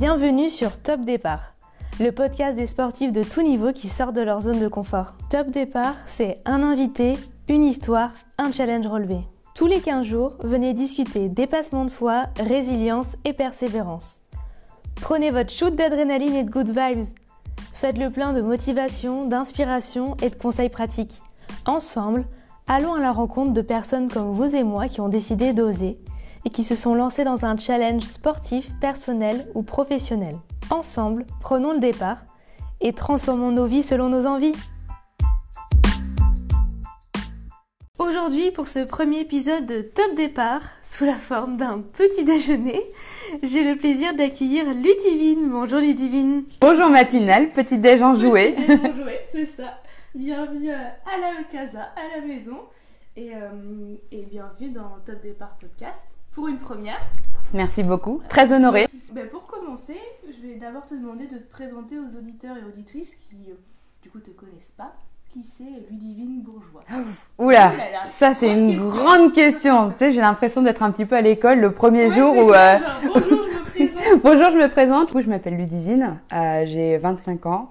Bienvenue sur Top Départ, le podcast des sportifs de tout niveau qui sortent de leur zone de confort. Top Départ, c'est un invité, une histoire, un challenge relevé. Tous les 15 jours, venez discuter dépassement de soi, résilience et persévérance. Prenez votre shoot d'adrénaline et de good vibes. Faites le plein de motivation, d'inspiration et de conseils pratiques. Ensemble, allons à la rencontre de personnes comme vous et moi qui ont décidé d'oser et qui se sont lancés dans un challenge sportif, personnel ou professionnel. Ensemble, prenons le départ et transformons nos vies selon nos envies. Aujourd'hui, pour ce premier épisode de Top Départ, sous la forme d'un petit déjeuner, j'ai le plaisir d'accueillir Ludivine. Bonjour Ludivine. Bonjour Matinale, petit déj déj enjoué, c'est ça. Bienvenue à la casa, à la maison. Et, euh, et bienvenue dans Top Départ Podcast pour une première. Merci beaucoup, très honorée. Ben, pour commencer, je vais d'abord te demander de te présenter aux auditeurs et auditrices qui, euh, du coup, te connaissent pas. Qui c'est Ludivine Bourgeois? Oula, Oh ça c'est une question. grande question. Tu sais, j'ai l'impression d'être un petit peu à l'école le premier Ouais, jour où... euh, bonjour, je me présente. Bonjour, je me présente. Du coup, je m'appelle Ludivine, euh, j'ai 25 ans.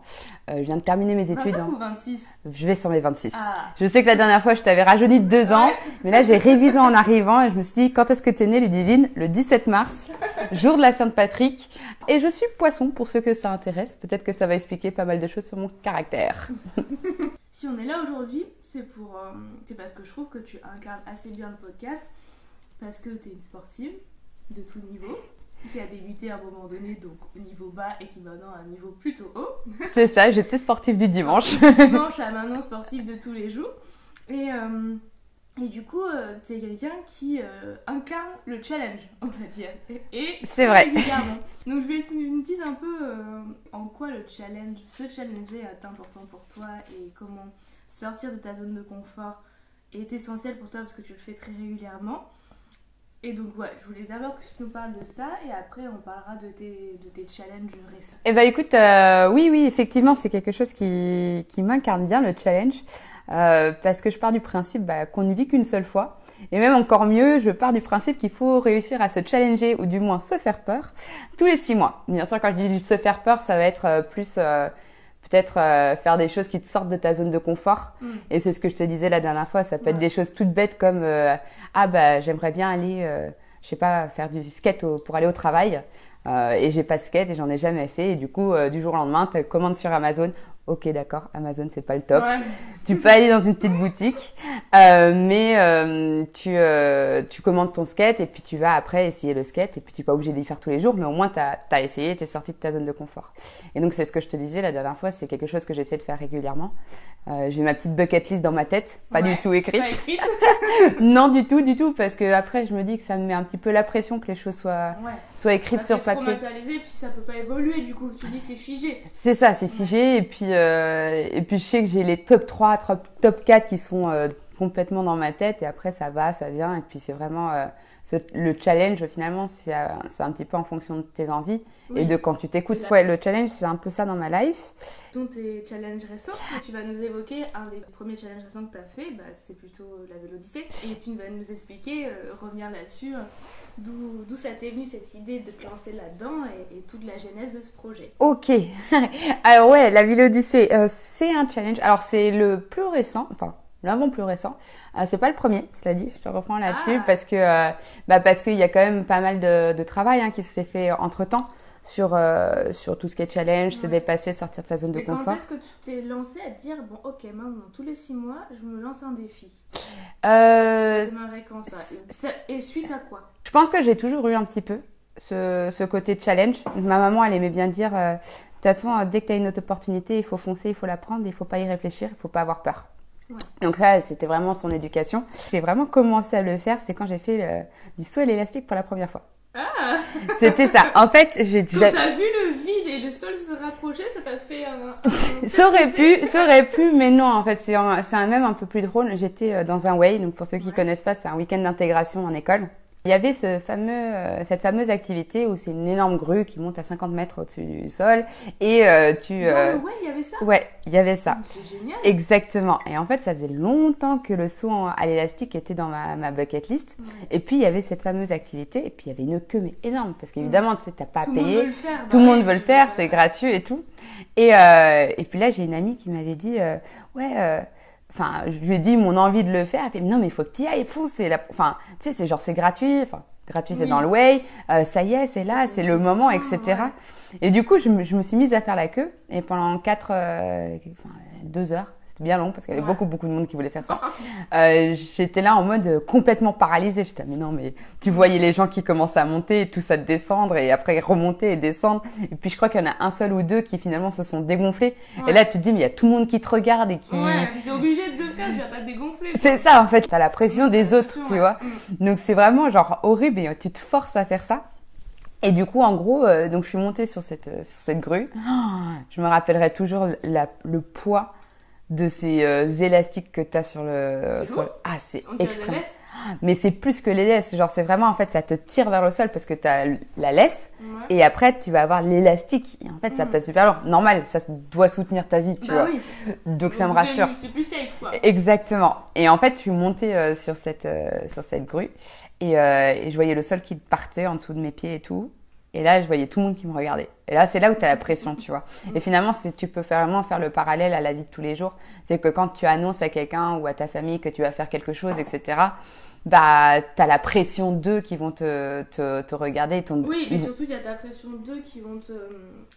Euh, je viens de terminer mes études. 25 en- ou 26 Je vais sur mes 26. Ah, Je sais que la dernière fois, je t'avais rajeuni de deux ans, mais là, j'ai révisé en arrivant et je me suis dit, quand est-ce que t'es née, Ludivine? Le 17 mars, jour de la Sainte-Patrick. Et je suis poisson, pour ceux que ça intéresse. Peut-être que ça va expliquer pas mal de choses sur mon caractère. si on est là aujourd'hui, c'est pour, euh, c'est parce que je trouve que tu incarnes assez bien le podcast, parce que tu es une sportive de tout niveau, qui a débuté à un moment donné donc au niveau bas et qui maintenant a un niveau plutôt haut. C'est ça, j'étais sportive du dimanche. dimanche à maintenant sportif de tous les jours. Et, euh, et du coup, euh, tu es quelqu'un qui euh, incarne le challenge, on va dire. Et, C'est vrai. Donc je vais que tu me dises un peu euh, en quoi le challenge, ce challenger est important pour toi et comment sortir de ta zone de confort est essentiel pour toi parce que tu le fais très régulièrement. Et donc ouais, je voulais d'abord que tu nous parles de ça et après on parlera de tes, de tes challenges récents. Eh ben écoute, euh, oui, oui, effectivement, c'est quelque chose qui, qui m'incarne bien, le challenge. Euh, parce que je pars du principe bah, qu'on ne vit qu'une seule fois. Et même encore mieux, je pars du principe qu'il faut réussir à se challenger ou du moins se faire peur tous les six mois. Bien sûr, quand je dis se faire peur, ça va être euh, plus euh, peut-être euh, faire des choses qui te sortent de ta zone de confort. Mm. Et c'est ce que je te disais la dernière fois, ça peut être des choses toutes bêtes comme euh, ah bah j'aimerais bien aller, euh, je sais pas, faire du skate au- pour aller au travail. Euh, et j'ai pas de skate et j'en ai jamais fait. Et du coup, euh, du jour au lendemain, tu commandes sur Amazon. Ok, d'accord, Amazon c'est pas le top. Ouais. Tu peux aller dans une petite boutique, euh, mais euh, tu, euh, tu commandes ton skate et puis tu vas après essayer le skate et puis tu n'es pas obligé d'y faire tous les jours, mais au moins tu as, essayé, tu es sorti de ta zone de confort. Et donc c'est ce que je te disais la dernière fois, c'est quelque chose que j'essaie de faire régulièrement. J'ai ma petite bucket list dans ma tête, pas Ouais, du tout écrite. Pas écrite. non, du tout, du tout, parce que après je me dis que ça me met un petit peu la pression que les choses soient, Ouais. soient écrites ça sur papier. puis ça peut pas évoluer du coup. Tu dis c'est figé. C'est ça, c'est figé. Et puis, et puis je sais que j'ai les top 3, top, top 4 qui sont euh, complètement dans ma tête. Et après, ça va, ça vient. Et puis, c'est vraiment euh, le challenge, finalement, c'est euh, c'est un petit peu en fonction de tes envies Oui. et de quand tu t'écoutes. Ouais, le challenge, c'est un peu ça dans ma life. Dans tes challenges récents, que tu vas nous évoquer un des premiers challenges récents que tu as fait, bah, c'est plutôt la Vélodyssée. Et tu vas nous expliquer, euh, revenir là-dessus, euh, d'où d'où ça t'est venu cette idée de te lancer là-dedans et, et toute la genèse de ce projet. Ok. Alors ouais, la Ville Odyssée, euh, c'est un challenge. Alors c'est le plus récent, enfin l'avant plus récent. Euh, c'est pas le premier, cela dit. Je te reprends là-dessus Ah. parce que euh, bah parce qu'il y a quand même pas mal de, de travail hein, qui s'est fait entre temps sur euh, sur tout ce qui est challenge, se dépasser, sortir de sa zone de Et quand confort. est-ce que tu t'es lancé à dire, bon ok, maintenant tous les six mois, je me lance un défi? Euh, quand ça? Et suite à quoi? Je pense que j'ai toujours eu un petit peu ce, ce côté challenge. Ma maman, elle aimait bien dire, de toute façon, dès que tu as une autre opportunité, il faut foncer, il faut la prendre, il faut pas y réfléchir, il faut pas avoir peur. Ouais. Donc ça, c'était vraiment son éducation. J'ai vraiment commencé à le faire, c'est quand j'ai fait le- du saut à l'élastique pour la première fois. Ah C'était ça. En fait, j'ai Quand j'ai- t'as vu le vide et le sol se rapprocher, ça t'a fait un... un- ça aurait pu, ça aurait pu, mais non, en fait, c'est un, c'est un même un peu plus drôle. J'étais euh, dans un way, donc pour ceux qui Ouais. connaissent pas, c'est un week-end d'intégration en école. Il y avait ce fameux, euh, cette fameuse activité où c'est une énorme grue qui monte à 50 mètres au-dessus du sol et euh, tu. Euh, ouais, il y avait ça Ouais, il y avait ça. C'est génial. Exactement. Et en fait, ça faisait longtemps que le saut à l'élastique était dans ma, ma bucket list. Ouais. Et puis, il y avait cette fameuse activité. Et puis, il y avait une queue, mais énorme. Parce qu'évidemment, tu sais, t'as pas à Tout le monde payer. veut le faire. Tout bah le monde ouais, veut le faire, c'est gratuit et tout. Et, euh, et puis là, j'ai une amie qui m'avait dit, euh, ouais, euh, enfin, je lui ai dit mon envie de le faire. Elle fait, non, mais il faut que tu y ailles, fonce. La, enfin, tu sais, c'est genre, c'est gratuit. Enfin, gratuit, c'est dans le way. Euh, ça y est, c'est là, c'est le moment, etc. ouais. Et du coup, je me, je me suis mise à faire la queue. Et pendant quatre, euh, enfin, deux heures, c'était bien long parce qu'il y avait Ouais. beaucoup, beaucoup de monde qui voulait faire ça. Euh, j'étais là en mode euh, complètement paralysée. J'étais, mais non, mais tu voyais les gens qui commençaient à monter et tout ça descendre et après remonter et descendre. Et puis je crois qu'il y en a un seul ou deux qui finalement se sont dégonflés. Ouais. Et là, tu te dis, mais il y a tout le monde qui te regarde et qui. Ouais, t'es obligé de le faire, tu vas pas te dégonfler. C'est ça en fait, t'as la pression des autres, tu vois. Mm. Donc c'est vraiment genre horrible et tu te forces à faire ça. Et du coup, en gros, euh, donc je suis montée sur cette, euh, sur cette grue. Oh, je me rappellerai toujours la, le poids de ces euh, élastiques que t'as sur le. Sur- lourd. Ah, c'est extrême. Mais c'est plus que les laisses. Genre, c'est vraiment, en fait, ça te tire vers le sol parce que t'as la laisse. Ouais. Et après, tu vas avoir l'élastique. Et en fait, ça Mm. pèse super lourd. Normal, ça doit soutenir ta vie, tu Bah vois. oui. Donc, ça me rassure. c'est- C'est plus safe, quoi. Exactement. Et en fait, je suis montée euh, sur cette euh, sur cette grue et, euh, et je voyais le sol qui partait en dessous de mes pieds et tout. Et là, je voyais tout le monde qui me regardait. Et là, c'est là où tu as la pression, tu vois. Et finalement, c'est tu peux vraiment faire le parallèle à la vie de tous les jours. C'est que quand tu annonces à quelqu'un ou à ta famille que tu vas faire quelque chose, etc., bah, tu as la pression d'eux qui vont te, te, te regarder. et ton- Oui, mais ils- surtout, il y a ta pression d'eux qui vont te.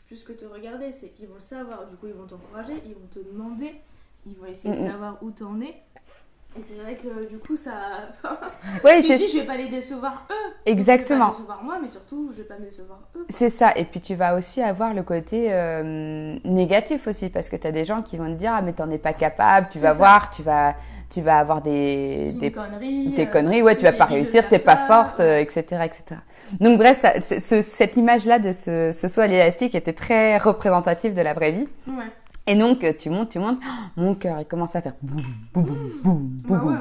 Plus que te regarder, c'est qu'ils vont savoir. Du coup, ils vont t'encourager, ils vont te demander, ils vont essayer Mm, mm. de savoir où t'en es. Et c'est vrai que du coup, ça. Te c'est je vais pas les décevoir eux. Exactement. Je vais pas décevoir moi, mais surtout, je vais pas me décevoir eux. C'est ça. Et puis tu vas aussi avoir le côté euh, négatif aussi parce que tu as des gens qui vont te dire ah mais t'en es pas capable, tu vas ça. voir, tu vas tu vas avoir des des, une connerie. des euh, conneries, ouais, tu vas pas réussir, t'es pas forte, euh, etc., etc. Donc bref, ça, ce- ce- cette image-là de ce, ce saut à l'élastique était très représentative de la vraie vie. Ouais. Et donc euh, tu montes, tu montes, oh, mon cœur il commence à faire boum boum boum boum boum. Bah boum. ouais.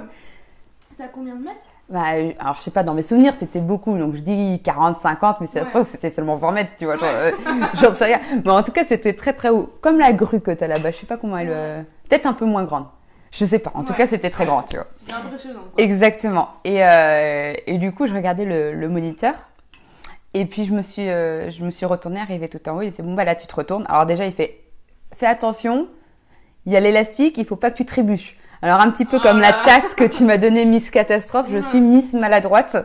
C'était à combien de mètres? Bah, euh, alors je sais pas, dans mes souvenirs c'était beaucoup, donc je dis 40, 50, mais ça se Ouais. trouve c'était seulement 20 mètres, tu vois, genre, euh, j'en sais rien. Mais en tout cas c'était très très haut, comme la grue que t'as là-bas, je sais pas comment elle, euh, peut-être un peu moins grande, je sais pas, en tout Ouais. cas c'était très Ouais. grand, tu vois. C'était impressionnant. Quoi. Exactement. Et, euh, et du coup je regardais le, le moniteur, et puis je me suis, euh, je me suis retournée, arrivé tout en haut, il fait bon bah là tu te retournes. Alors déjà il fait, fais attention, il y a l'élastique, il faut pas que tu trébuches. Alors un petit peu comme la Ah. tasse que tu m'as donnée Miss Catastrophe, je suis Miss Maladroite.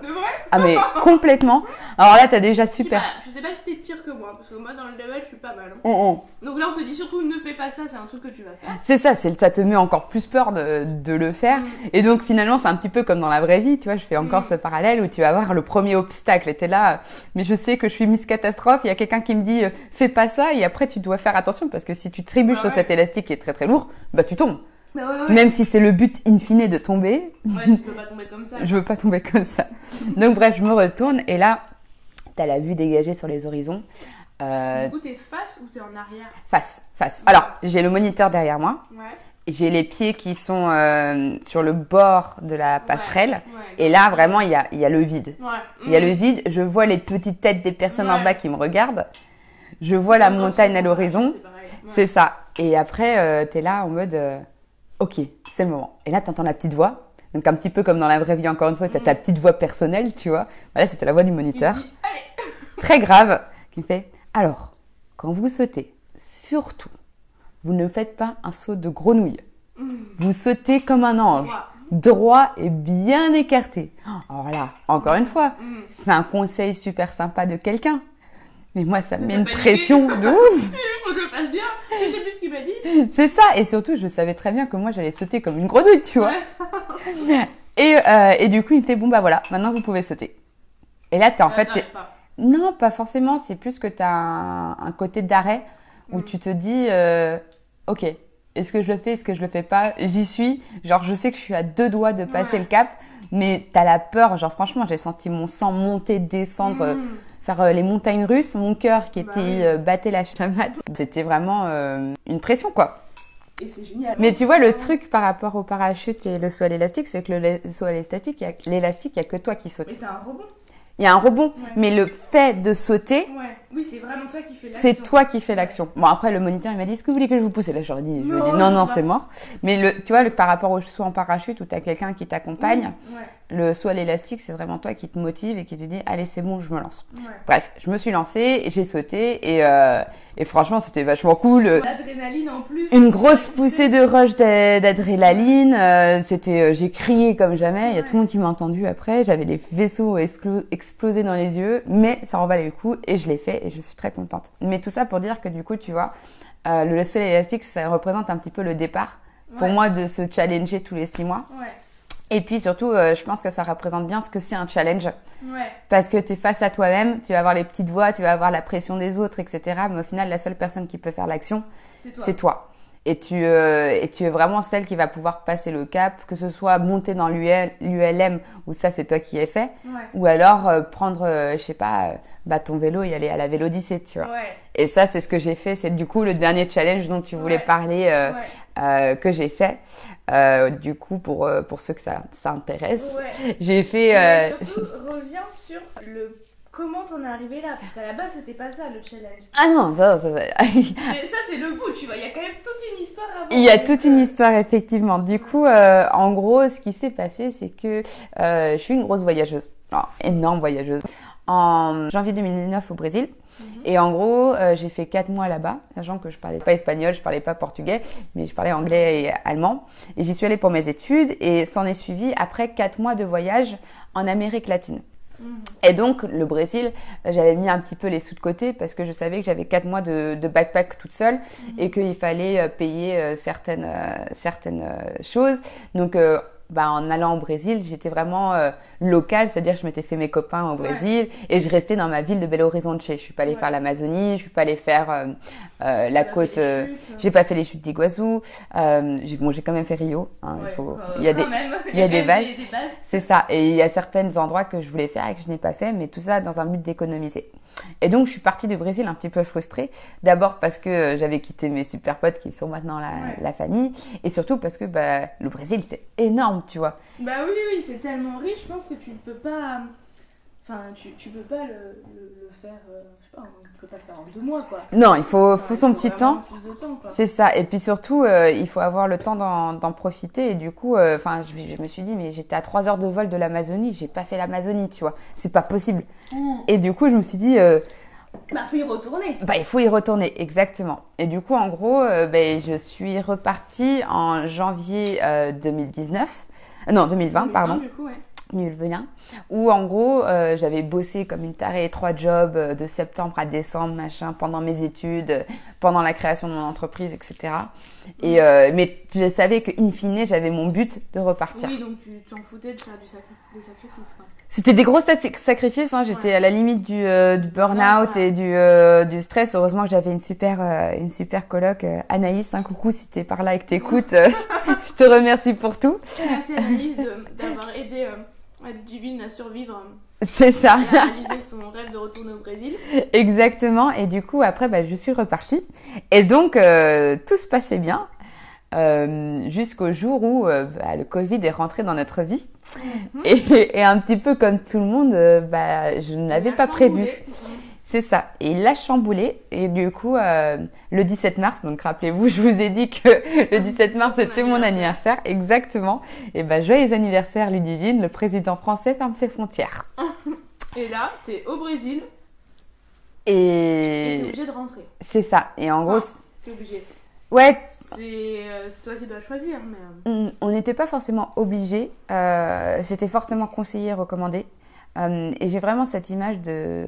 Ah mais complètement. Alors là t'as déjà Je sais super. pas- Je sais pas si t'es pire que moi, parce que moi dans le level je suis pas mal. hein. On- on- Donc là on te dit surtout ne fais pas ça, c'est un truc que tu vas faire. C'est ça, c'est ça te met encore plus peur de, de le faire. Mm. Et donc finalement c'est un petit peu comme dans la vraie vie, tu vois. Je fais encore Mm. ce parallèle où tu vas voir le premier obstacle. Et t'es là, mais je sais que je suis Miss Catastrophe. Il y a quelqu'un qui me dit euh, fais pas ça. Et après tu dois faire attention parce que si tu trébuches sur ouais. cet élastique qui est très très lourd, bah tu tombes. Ouais, ouais. Même si c'est le but in fine de tomber, Ouais, tu peux pas tomber comme ça. je veux pas tomber comme ça. Donc bref, je me retourne et là t'as la vue dégagée sur les horizons. Euh, Du coup t'es face ou t'es en arrière? Face, face. Alors, j'ai le moniteur derrière moi. Ouais. J'ai les pieds qui sont euh, sur le bord de la passerelle. Ouais. Et là, vraiment, il y a, il y a le vide. Ouais. Il y a le vide. Je vois les petites têtes des personnes en bas qui me regardent. Je vois la montagne à l'horizon. C'est pareil. Ouais. C'est ça. Et après, euh, t'es là en mode, euh, ok, c'est le moment. Et là, t'entends la petite voix. Donc un petit peu comme dans la vraie vie, encore une fois, t'as ta petite voix personnelle, tu vois. Voilà, c'était la voix du moniteur. Allez Très grave, qui me fait, alors, quand vous sautez, surtout, vous ne faites pas un saut de grenouille. Vous sautez comme un ange, Droit. et bien écarté. Alors là, encore une fois, Mm. c'est un conseil super sympa de quelqu'un. Mais moi, ça me met une pression de ouf. Il faut que je le fasse bien. Je sais plus ce qu'il m'a dit. C'est ça. Et surtout, je savais très bien que moi, j'allais sauter comme une grenouille, tu vois. Et, euh, et du coup, il me fait, bon, bah voilà, maintenant vous pouvez sauter. Et là, t'es en Là, fait, t'es- non, pas forcément. C'est plus que t'as un, un côté d'arrêt où Mm. tu te dis, euh, ok, est-ce que je le fais, est-ce que je le fais pas? J'y suis. Genre, je sais que je suis à deux doigts de passer Ouais. le cap, mais t'as la peur. Genre, franchement, j'ai senti mon sang monter, descendre, euh, Mm. Faire euh, les montagnes russes, mon cœur qui Bah était euh, battait la chamade. C'était vraiment euh, une pression, quoi. Et c'est génial. Mais tu vois, le truc par rapport au parachute et le saut à l'élastique, c'est que le saut à l'élastique, il l'élastique, n'y a que toi qui sautes. Mais t'as un rebond. Il y a un rebond, Ouais. mais le fait de sauter, Ouais. Oui, c'est vraiment toi qui fais l'action. c'est toi qui fais l'action. Bon, après, le moniteur, il m'a dit, est-ce que vous voulez que je vous pousse? Et là, je leur ai dit, Non, non, c'est mort. Mais le, tu vois, le, par rapport au saut en parachute où tu as quelqu'un qui t'accompagne, Ouais. Le saut à l'élastique, c'est vraiment toi qui te motive et qui te dit, allez, c'est bon, je me lance. Ouais. Bref, je me suis lancée, j'ai sauté et, euh, et franchement, c'était vachement cool. L'adrénaline en plus. Une grosse poussée de rush d'a- d'adrénaline. euh, c'était, euh, j'ai crié comme jamais. Il y a tout le monde qui m'a entendu après. J'avais des vaisseaux explo- explosés dans les yeux, mais ça en valait le coup et je l'ai fait et je suis très contente. Mais tout ça pour dire que du coup, tu vois, euh, le saut élastique, ça représente un petit peu le départ pour Ouais. moi de se challenger tous les six mois. Et puis surtout, euh, je pense que ça représente bien ce que c'est un challenge. Ouais. Parce que tu es face à toi-même, tu vas avoir les petites voix, tu vas avoir la pression des autres, etc. Mais au final, la seule personne qui peut faire l'action, C'est toi. toi. Et tu, euh, et tu es vraiment celle qui va pouvoir passer le cap, que ce soit monter dans l'UL, l'ULM, où ça c'est toi qui es fait, Ouais. ou alors euh, prendre, euh, je sais pas, bah, ton vélo et aller à la Vélodyssée, tu vois. Ouais. Et ça, c'est ce que j'ai fait. C'est du coup le dernier challenge dont tu voulais Ouais. parler, euh, Ouais. euh, que j'ai fait. Euh, du coup, pour, euh, pour ceux que ça, ça intéresse, Ouais. j'ai fait... Euh, surtout, reviens sur le comment t'en es arrivé là, parce qu'à la base c'était pas ça le challenge. Ah non, ça, ça, ça- Mais ça c'est le bout, tu vois, il y a quand même toute une histoire avant. Il y a toute une histoire, effectivement. Du coup, euh, en gros, ce qui s'est passé, c'est que euh, je suis une grosse voyageuse, Alors, énorme voyageuse. En janvier 2009 au Brésil. Mhm. Et en gros, euh, j'ai fait quatre mois là-bas, sachant que je parlais pas espagnol, je parlais pas portugais, mais je parlais anglais et allemand. Et j'y suis allée pour mes études et s'en est suivi après quatre mois de voyage en Amérique latine. Mhm. Et donc, le Brésil, j'avais mis un petit peu les sous de côté parce que je savais que j'avais quatre mois de, de backpack toute seule et qu'il fallait euh, payer euh, certaines, certaines choses. Donc, euh, bah, en allant au Brésil, j'étais vraiment euh, locale, c'est-à-dire que je m'étais fait mes copains au Ouais. Brésil et je restais dans ma ville de Belo Horizonte. Je suis pas allée Ouais. faire l'Amazonie, je suis pas allée faire euh, euh, la côte. euh, chutes, j'ai pas fait les chutes d'Iguazu. Euh, j'ai bon, j'ai quand même fait Rio. hein, ouais, il faut, euh, il y a des, il y a des bases. c'est ça. Et il y a certains endroits que je voulais faire et que je n'ai pas fait, mais tout ça dans un but d'économiser. Et donc, je suis partie du Brésil un petit peu frustrée. D'abord parce que euh, j'avais quitté mes super potes qui sont maintenant la, Ouais. la famille. Et surtout parce que bah, le Brésil, c'est énorme, tu vois. Bah oui, oui, c'est tellement riche, je pense que tu ne peux pas. Enfin, tu, tu peux pas le, le, le faire. euh, je sais pas, on peut pas le faire en deux mois quoi. Non, il faut, faut il son petit temps. Temps. C'est ça. Et puis surtout, euh, il faut avoir le temps d'en profiter. Et du coup, euh, enfin, je, je me suis dit, mais j'étais à trois heures de vol de l'Amazonie, j'ai pas fait l'Amazonie, tu vois. C'est pas possible. Mmh. Et du coup, je me suis dit, Bah, faut y retourner. Bah, il faut y retourner, exactement. Et du coup, en gros, euh, ben, je suis repartie en janvier euh, 2019. Euh, Non, 2020, pardon, Du coup, ouais. 2021. Où, en gros, euh, j'avais bossé comme une tarée, trois jobs euh, de septembre à décembre, machin, pendant mes études, euh, pendant la création de mon entreprise, etc. Et, euh, mais je savais que, in fine, j'avais mon but de repartir. Oui, donc tu t'en foutais de faire du sacri- des sacrifices quoi. C'était des gros sacri- sacrifices. Hein. J'étais Ouais. à la limite du, du burn-out Ouais. et du, du stress. Heureusement que j'avais une super, une super coloc, Anaïs. Un coucou si t'es par là et que t'écoutes. je te remercie pour tout. Merci de- d'avoir aidé Divine à survivre euh, C'est ça, et à réaliser son rêve de retourner au Brésil. exactement. Et du coup, après, bah, je suis repartie. Et donc, euh, tout se passait bien. euh, jusqu'au jour où euh, bah, le Covid est rentré dans notre vie. Et, et un petit peu comme tout le monde, bah, je ne l'avais pas prévu. C'est ça. Et il l'a chamboulé. Et du coup, euh, le 17 mars, donc rappelez-vous, je vous ai dit que le 17 mars, c'était mon anniversaire. Exactement. Et ben, joyeux anniversaire, Ludivine. Le président français ferme ses frontières. Et là, t'es au Brésil et t'es Et obligé de rentrer. c'est ça. Et en gros, t'es obligé. ouais, C'est euh, c'est toi qui dois choisir, mais. euh, on- n'était pas forcément obligé. Euh, c'était fortement conseillé, recommandé. Euh, et j'ai vraiment cette image de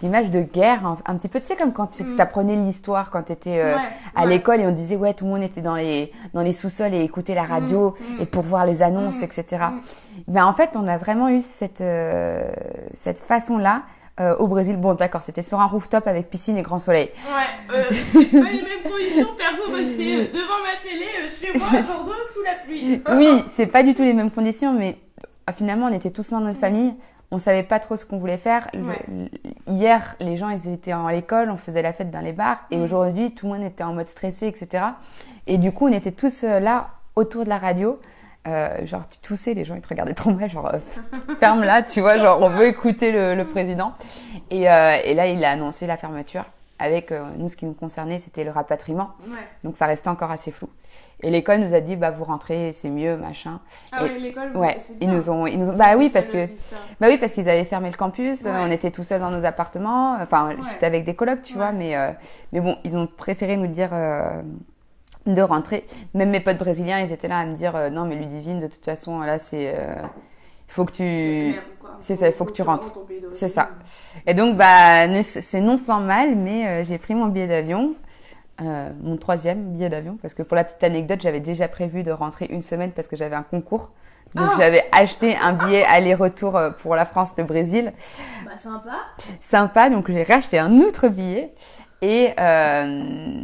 d'image de guerre, un, un petit peu, tu sais, comme quand tu Mm. apprenais l'histoire quand tu étais ouais, à ouais. l'école et on disait ouais tout le monde était dans les dans les sous-sols et écoutait la radio Mm, mm. et pour voir les annonces Mm, etc mm. ben en fait on a vraiment eu cette euh, cette façon là au Brésil bon d'accord c'était sur un rooftop avec piscine et grand soleil Ouais, euh, c'est pas les mêmes conditions, perso, moi j'étais euh, devant ma télé, euh, chez moi, à Bordeaux, sous la pluie. oui c'est pas du tout les mêmes conditions mais euh, finalement on était tous loin de notre famille on savait pas trop ce qu'on voulait faire. Ouais. hier, les gens, ils étaient en l'école, on faisait la fête dans les bars, et Mm. aujourd'hui, tout le monde était en mode stressé, etc. Et du coup, on était tous là autour de la radio. Euh, genre tu toussais, les gens ils te regardaient trop mal, genre ferme là, tu vois, genre on veut écouter le, le président. Et, euh, et, là il a annoncé la fermeture. Avec nous, ce qui nous concernait, c'était le rapatriement. Ouais. Donc ça restait encore assez flou. Et l'école nous a dit bah vous rentrez, c'est mieux, machin. Ah oui, l'école. Ouais, ils nous ont, ils nous ont, bah oui parce que, bah oui parce qu'ils avaient fermé le campus. On était tout seuls dans nos appartements. Enfin, j'étais avec des colocs, tu vois, mais euh, mais bon, ils ont préféré nous dire euh, de rentrer. Même mes potes brésiliens, ils étaient là à me dire euh, non mais Ludivine, de toute façon là c'est, il faut que tu, c'est ça, il faut que tu rentres. C'est ça. Et donc bah c'est non sans mal, mais j'ai pris mon billet d'avion. Euh, mon troisième billet d'avion parce que pour la petite anecdote j'avais déjà prévu de rentrer une semaine parce que j'avais un concours donc Ah j'avais acheté un billet aller-retour euh, pour la France le Brésil Bah, sympa. sympa donc j'ai racheté un autre billet et euh,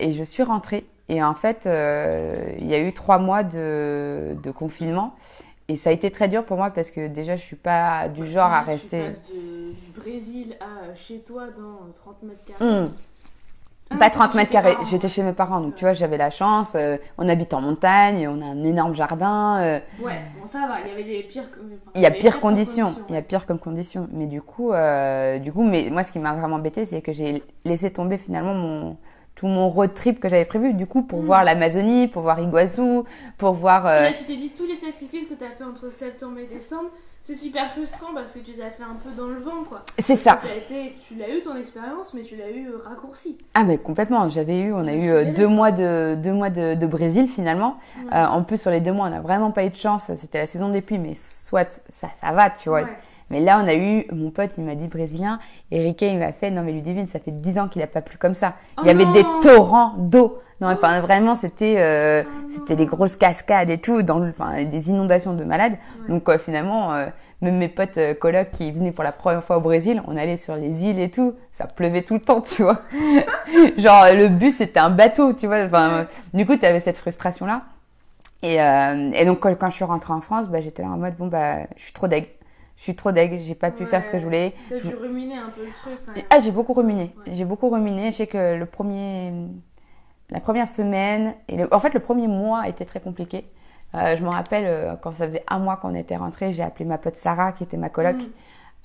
et je suis rentrée et en fait euh, il y a eu trois mois de, de confinement et ça a été très dur pour moi parce que déjà je suis pas du genre à Tu rester passes de- du Brésil à chez toi dans 30 mètres carrés. Hum. Ah, Pas t'étais 30 chez mètres carrés, j'étais chez mes parents, donc tu vois, j'avais la chance, euh, on habite en montagne, on a un énorme jardin, euh, Ouais, bon, ça va, il y avait les pires. enfin, il y a pire pires conditions, il y a pire comme conditions. Mais du coup, euh, du coup, mais moi, ce qui m'a vraiment embêté, c'est que j'ai laissé tomber finalement mon tout mon road trip que j'avais prévu, du coup, pour Mm. voir l'Amazonie, pour voir Iguazu, pour voir. Là, tu t'es dit tous les sacrifices que tu as fait entre septembre et décembre, c'est super frustrant parce que tu les as fait un peu dans le vent, quoi. C'est ça. Ça a été, tu l'as eu ton expérience, mais tu l'as eu euh, raccourci. Ah mais complètement. J'avais eu, on a eu euh, deux mois de deux mois de, de Brésil finalement. Ouais. Euh, en plus sur les deux mois, on n'a vraiment pas eu de chance. C'était la saison des pluies, mais soit ça, ça va, tu vois. Ouais. Mais là, on a eu, mon pote, il m'a dit brésilien, Riquet, il m'a fait, non mais Ludivine, ça fait dix ans qu'il a pas plu comme ça. Oh il y avait des torrents d'eau. Non, enfin vraiment, c'était, euh, Oh c'était des grosses cascades et tout, dans enfin des inondations de malades. Ouais. Donc euh, finalement, euh, même mes potes euh, colocs qui venaient pour la première fois au Brésil, on allait sur les îles et tout, ça pleuvait tout le temps, tu vois. Genre le bus c'était un bateau, tu vois. Enfin, euh, du coup, tu avais cette frustration là. Et, euh, et donc quand, quand je suis rentrée en France, bah, j'étais là en mode bon bah je suis trop deg, je suis trop deg, j'ai pas pu Ouais. faire ce que je voulais. T'as Je- dû ruminer un peu le truc. Ah j'ai beaucoup ruminé, Ouais. j'ai beaucoup ruminé. Je sais que le premier, la première semaine et le- en fait le premier mois a été très compliqué. Euh, je me rappelle euh, quand ça faisait un mois qu'on était rentrés, j'ai appelé ma pote Sarah qui était ma coloc. Mm.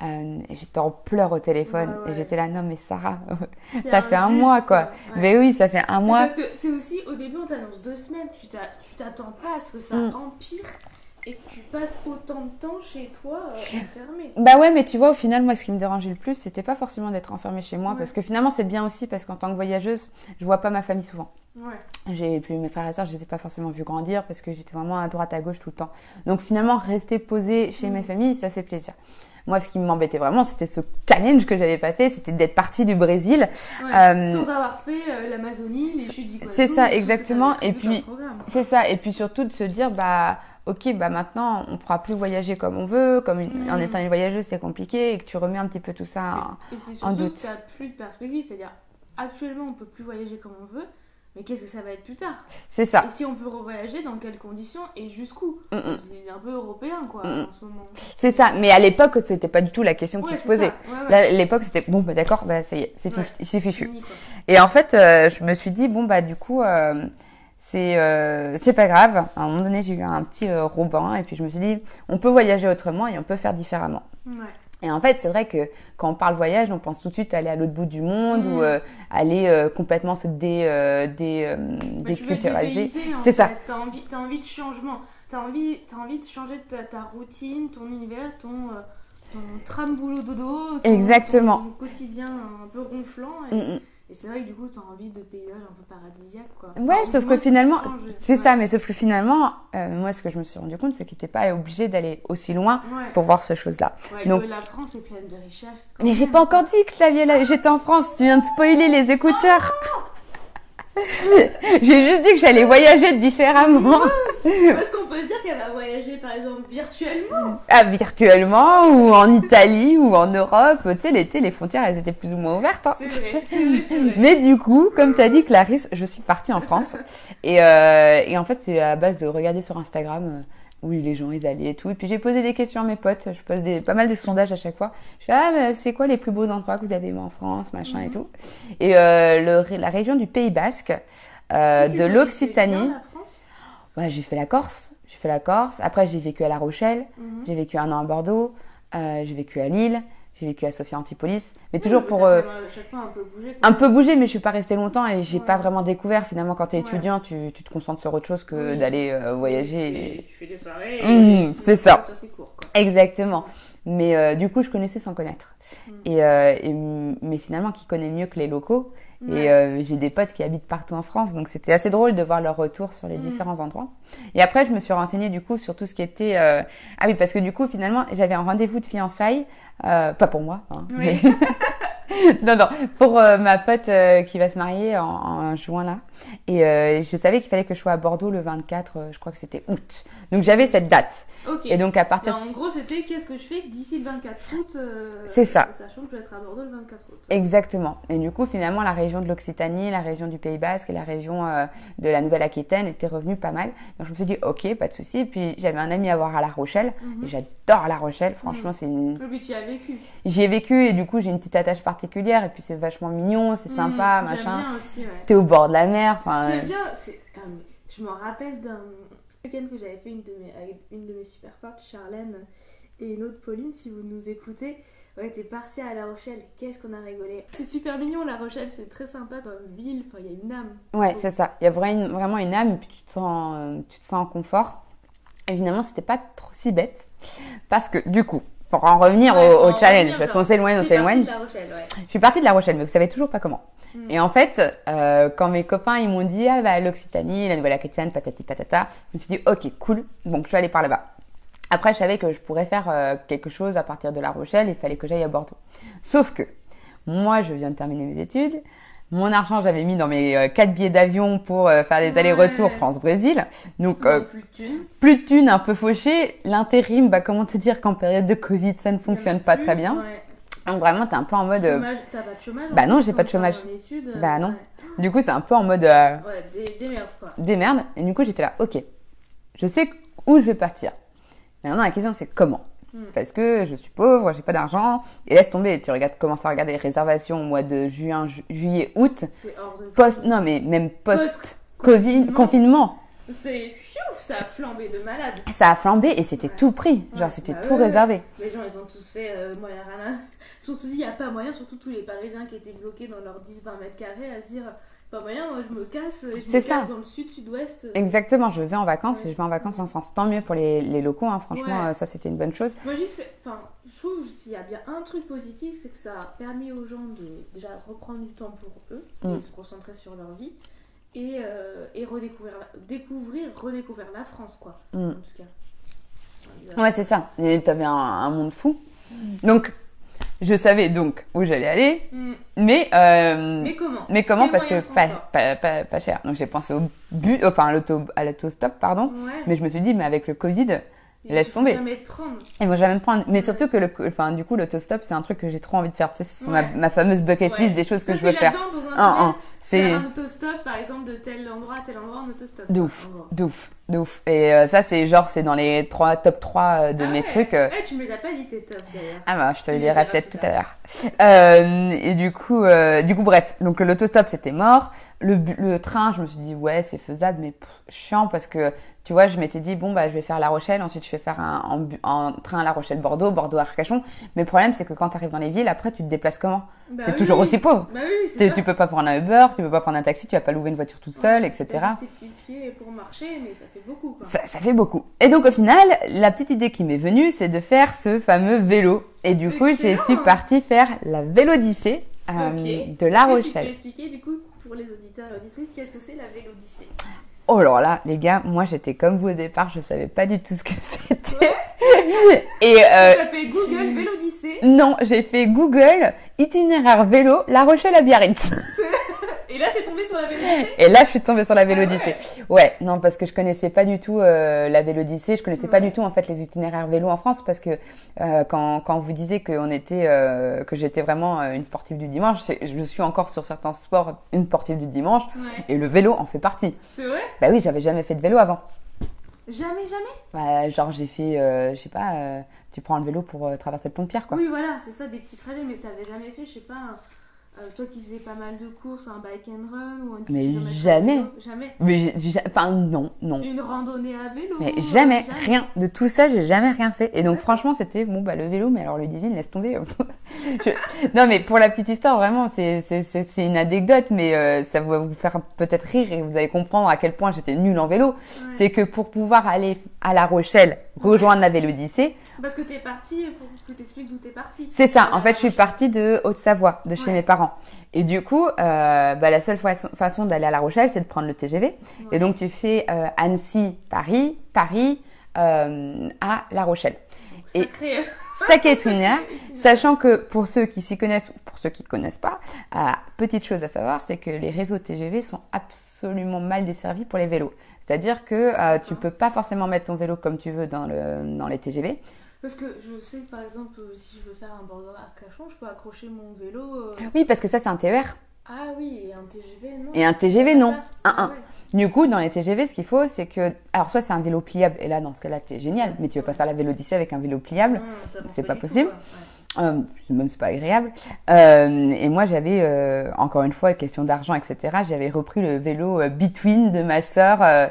Euh, et j'étais en pleurs au téléphone Ouais, ouais. et j'étais là non mais Sarah ça fait un mois quoi Ouais. mais oui ça fait un mois Parce que c'est aussi, au début, on t'annonce deux semaines, tu t'attends pas à ce que ça Mm. empire et que tu passes autant de temps chez toi euh, enfermé. Bah ouais, mais tu vois, au final, moi, ce qui me dérangeait le plus, c'était pas forcément d'être enfermée chez moi, Ouais. parce que finalement, c'est bien aussi, parce qu'en tant que voyageuse, je vois pas ma famille souvent. Ouais. J'ai puis mes frères et sœurs, je les ai pas forcément vus grandir, parce que j'étais vraiment à droite, à gauche tout le temps. Donc finalement, rester posée chez Mm. mes familles, ça fait plaisir. Moi, ce qui m'embêtait vraiment, c'était ce challenge que j'avais pas fait, c'était d'être partie du Brésil. Ouais. Euh, Sans avoir fait euh, l'Amazonie, les chutes d'Iguazu, c'est ça, exactement. Et puis-. C'est ça, et puis surtout de se dire, bah, ok, bah maintenant, on pourra plus voyager comme on veut, comme une- Mm. en étant une voyageuse, c'est compliqué, et que tu remets un petit peu tout ça. en- Et c'est en surtout doute. que tu n'as plus de perspective, c'est-à-dire actuellement on peut plus voyager comme on veut, mais qu'est-ce que ça va être plus tard? C'est ça. Et si on peut revoyager, dans quelles conditions et jusqu'où? Mm, mm. C'est un peu européen quoi Mm, mm. en ce moment. C'est ça, mais à l'époque, c'était pas du tout la question qui se c'est posait. Ouais, l'époque, c'était bon, bah d'accord, bah c'est fichu. c'est. Et en fait, euh, je me suis dit bon bah du coup, euh, c'est euh, c'est pas grave. À un moment donné, j'ai eu un petit euh, Robin et puis je me suis dit on peut voyager autrement et on peut faire différemment. Ouais. Et en fait, c'est vrai que quand on parle voyage, on pense tout de suite à aller à l'autre bout du monde ou euh, aller euh, complètement se dé, euh, dé, euh, déculturaliser. C'est ça. T'as envie, t'as envie de changement. T'as envie, t'as envie de changer ta, ta routine, ton univers, ton, ton tram boulot dodo. ton- Exactement. Ton quotidien un peu ronflant. Et, Mm, mm. Et c'est vrai que du coup, t'as envie de paysages un peu paradisiaques, quoi. Ouais, Enfin, sauf que finalement, c'est ça, mais sauf que finalement, euh, moi, ce que je me suis rendu compte, c'est qu'il n'était pas obligé d'aller aussi loin Ouais. pour voir ce chose-là. Ouais, Donc- que la France est pleine de richesses. Mais j'ai pas encore dit que Clavier, là, j'étais en France. Tu viens de spoiler les écouteurs. j'ai juste dit que j'allais voyager différemment. Est-ce qu'on peut se dire qu'elle va voyager par exemple virtuellement Ah, virtuellement, ou en Italie, ou en Europe. Tu sais, l'été, les frontières, elles étaient plus ou moins ouvertes. hein. C'est vrai. Mais du coup, comme tu as dit, Clarisse, je suis partie en France. Et, euh, et en fait, c'est à base de regarder sur Instagram où les gens ils allaient et tout. Et puis j'ai posé des questions à mes potes. Je pose des, pas mal de sondages à chaque fois. Je fais ah mais c'est quoi les plus beaux endroits que vous avez aimés en France, machin et Mhm. tout. Et euh, le, la région du Pays Basque euh, de l'Occitanie. Ouais, j'ai fait la Corse. J'ai fait la Corse. Après, j'ai vécu à La Rochelle. Mhm. J'ai vécu un an à Bordeaux. euh, j'ai vécu à Lille. J'ai vécu à Sophia Antipolis. Mais toujours pour euh, un peu bougé. un peu mais je suis pas restée longtemps et j'ai Ouais. pas vraiment découvert. Finalement, quand tu es Ouais. étudiant, tu, tu te concentres sur autre chose que Oui. d'aller euh, Tu voyager. fais, tu fais des soirées. Et tu c'est ça. sur tes cours, quoi. Exactement. Mais euh, du coup, je connaissais sans connaître. Mm. Et, euh, et mais finalement, qui connaît mieux que les locaux. Et euh, j'ai des potes qui habitent partout en France, donc c'était assez drôle de voir leur retour sur les Mm. différents endroits. Et après, je me suis renseignée du coup sur tout ce qui était. euh, Ah oui, parce que du coup, finalement, j'avais un rendez-vous de fiançailles, euh, pas pour moi. Hein, Oui. mais- non, non, pour euh, ma pote euh, qui va se marier en, en juin là. Et euh, je savais qu'il fallait que je sois à Bordeaux le 24, euh, je crois que c'était août. Donc j'avais cette date. Et donc à partir de en gros, c'était qu'est-ce que je fais d'ici le 24 août C'est ça. Sachant que je vais être à Bordeaux le 24 août. Exactement. Et du coup, finalement, la région de l'Occitanie, la région du Pays Basque et la région de la Nouvelle-Aquitaine étaient revenues pas mal. Donc je me suis dit, ok, pas de souci. Puis j'avais un ami à voir à La Rochelle. Mhm. Et j'adore La Rochelle. Franchement, c'est une... Oui, tu y as vécu. J'y ai vécu et du coup, j'ai une petite attache particulière. Et puis c'est vachement mignon, c'est sympa, Mhm, machin. Ouais. T'es au bord de la mer. Enfin, J'aime bien, c'est. ah, je me rappelle d'un week-end que j'avais fait une de mes, avec une de mes super potes, Charlène et une autre Pauline, si vous nous écoutez. On était partis à La Rochelle, qu'est-ce qu'on a rigolé. C'est super mignon La Rochelle, c'est très sympa comme ville, enfin il y a une âme. Ouais, c'est ça. Il y a vraiment une, vraiment une âme et puis tu te sens, euh, tu te sens en confort. Évidemment, c'était pas trop si bête parce que du coup, pour en revenir Ouais, au, challenge, parce qu'on s'éloigne, on s'éloigne. de La Rochelle, ouais. Je suis partie de La Rochelle, mais vous savez toujours pas comment. Mm. Et en fait, euh, quand mes copains ils m'ont dit ah bah l'Occitanie, la Nouvelle-Aquitaine, patati patata, je me suis dit ok cool, bon je vais aller par là-bas. Après, je savais que je pourrais faire euh, quelque chose à partir de La Rochelle, il fallait que j'aille à Bordeaux. Sauf que moi, je viens de terminer mes études. Mon argent, j'avais mis dans mes euh, quatre billets d'avion pour euh, faire des Ouais. allers-retours France-Brésil. Donc, euh, Non, plus de thunes. plus de thunes, un peu fauché. L'intérim, bah, comment te dire qu'en période de Covid, ça ne fonctionne pas plus, très bien. ouais. Donc, vraiment, t'es un peu en mode. euh, Chômage, T'as pas de chômage Bah non, j'ai pas de chômage. euh, Bah non. Ouais, Du coup, c'est un peu en mode. euh, Ouais, des, des merdes quoi. des merdes. Et du coup, j'étais là, ok, je sais où je vais partir. Mais maintenant, la question, c'est comment? Parce que je suis pauvre, j'ai pas d'argent. Et laisse tomber, tu regardes, commences à regarder les réservations au mois de juin, ju- juillet, août. C'est hors de Post, non, mais même post-Covid, Post- confinement. C'est ça a flambé de malade. Ça a flambé et c'était Ouais. tout pris. Genre, Ouais, c'était bah tout ouais, réservé. Les gens, ils ont tous fait euh, moyen rien à- Surtout il n'y a pas moyen, surtout tous les Parisiens qui étaient bloqués dans leurs 10-20 mètres carrés à se dire pas moyen, moi je me casse, je me casse ça. dans le sud, sud-ouest. Exactement, je vais en vacances Ouais. et je vais en vacances en France. Tant mieux pour les, les locaux, hein. franchement, Ouais. euh, ça c'était une bonne chose. Moi. Enfin, je trouve s'il y a bien un truc positif, c'est que ça a permis aux gens de déjà reprendre du temps pour eux, Mm. et se concentrer sur leur vie, et, euh, et redécouvrir, découvrir, redécouvrir la France, quoi. Mm. En tout cas. Ouais, c'est ça. Et t'avais un, un monde fou. Donc, je savais donc où j'allais aller, Mm. mais euh, Mais comment? Mais comment Quel? Parce que pas, pas, pas, pas cher. Donc j'ai pensé au but, enfin à l'auto, à l'autostop, pardon. Ouais. Mais je me suis dit, mais avec le Covid, laisse tu peux tomber. jamais te prendre. ils vont jamais me prendre. Mais surtout que le, enfin du coup l'autostop, c'est un truc que j'ai trop envie de faire. Tu sais, c'est sur ma, Ouais. ma fameuse bucket Ouais. list des choses que je veux faire. dans un. C'est un autostop, par exemple, de tel endroit à tel endroit en autostop. de ouf, de ouf, de ouf. Et euh, ça, c'est genre, c'est dans les trois top 3 euh, de Ah mes ouais. trucs. euh, Eh, tu me les as pas dit tes tops d'ailleurs. Ah bah, je te le les dirai peut-être tout à l'heure. Euh, et du coup, du coup, bref. Donc l'autostop, c'était mort. Le, le train, je me suis dit ouais, c'est faisable, mais pff, chiant parce que tu vois, je m'étais dit bon bah, je vais faire La Rochelle, ensuite je vais faire un en, en train à La Rochelle Bordeaux, Bordeaux Arcachon. Mais le problème, c'est que quand tu arrives dans les villes, après, tu te déplaces comment? Bah T'es oui, toujours aussi pauvre. Bah oui. Tu peux pas prendre un Uber, tu peux pas prendre un taxi, tu vas pas louer une voiture toute seule, etc. Juste tes petits pieds pour marcher, mais ça fait beaucoup quoi. Ça, ça fait beaucoup. Et donc au final, la petite idée qui m'est venue, c'est de faire ce fameux vélo. Et du coup, j'ai suis partie faire la vélodyssée euh, de La Est-ce que Tu Rochelle. peux expliquer du coup pour les auditeurs et auditrices qu'est-ce que c'est la vélodyssée Oh alors là, les gars, moi j'étais comme vous au départ, je savais pas du tout ce que c'était. Et euh, fait Google vélodyssée non, j'ai fait Google itinéraire vélo La Rochelle à Biarritz. et là t'es tombé sur la vélodyssée Et là, je suis tombée sur la vélodyssée. Ah ouais. non, parce que je connaissais pas du tout euh, la vélodyssée. Je connaissais pas du tout en fait les itinéraires vélo en France parce que euh, quand quand vous disiez qu'on était euh, que j'étais vraiment euh, une sportive du dimanche, je suis encore sur certains sports une sportive du dimanche Ouais. et le vélo en fait partie. C'est vrai? Bah oui, j'avais jamais fait de vélo avant. Jamais, jamais? Bah, genre j'ai fait, euh, je sais pas, euh, tu prends le vélo pour euh, traverser le pont de Pierre quoi. Oui, voilà, c'est ça, des petits trajets, mais t'avais jamais fait, je sais pas, euh, toi qui faisais pas mal de courses, un bike and run ou un 10 Mais jamais. Jamais. Mais enfin non, non. Une randonnée à vélo Mais euh, jamais, rien de tout ça, j'ai jamais rien fait. Et donc franchement, c'était bon bah le vélo, mais alors le divine, laisse tomber. Je- Non mais pour la petite histoire, vraiment, c'est c'est c'est c'est une anecdote, mais euh, ça va vous faire peut-être rire et vous allez comprendre à quel point j'étais nulle en vélo. Ouais. C'est que pour pouvoir aller à La Rochelle, rejoindre la Vélodyssée, Parce que t'es parti, pour que t'expliques d'où t'es parti. c'est ça. En fait, je suis partie de Haute-Savoie, de chez Ouais. mes parents. Et du coup, euh, bah, la seule façon, d'aller à La Rochelle, c'est de prendre le TGV. Et donc, tu fais euh, Annecy-Paris, Paris euh, à La Rochelle. et- Sacré. Sacré itinéraire, sachant que pour ceux qui s'y connaissent, ou pour ceux qui connaissent pas, euh, petite chose à savoir, c'est que les réseaux TGV sont absolument mal desservis pour les vélos. C'est-à-dire que euh, tu peux pas forcément mettre ton vélo comme tu veux dans le dans les TGV. Parce que je sais que par exemple, euh, si je veux faire un Bordeaux Arcachon, je peux accrocher mon vélo. euh, Oui, parce que ça c'est un TER. Ah oui, et un TGV, non Et un TGV, non. Un, un. ouais. Du coup, dans les TGV, ce qu'il faut, c'est que, alors soit c'est un vélo pliable, et là dans ce cas-là, c'est génial, mais tu vas pas faire la vélodyssée avec un vélo pliable. C'est pas tout, possible. Ouais. Euh, même c'est pas agréable. Euh, et moi j'avais euh, encore une fois question d'argent etc. J'avais repris le vélo euh, Between de ma sœur euh,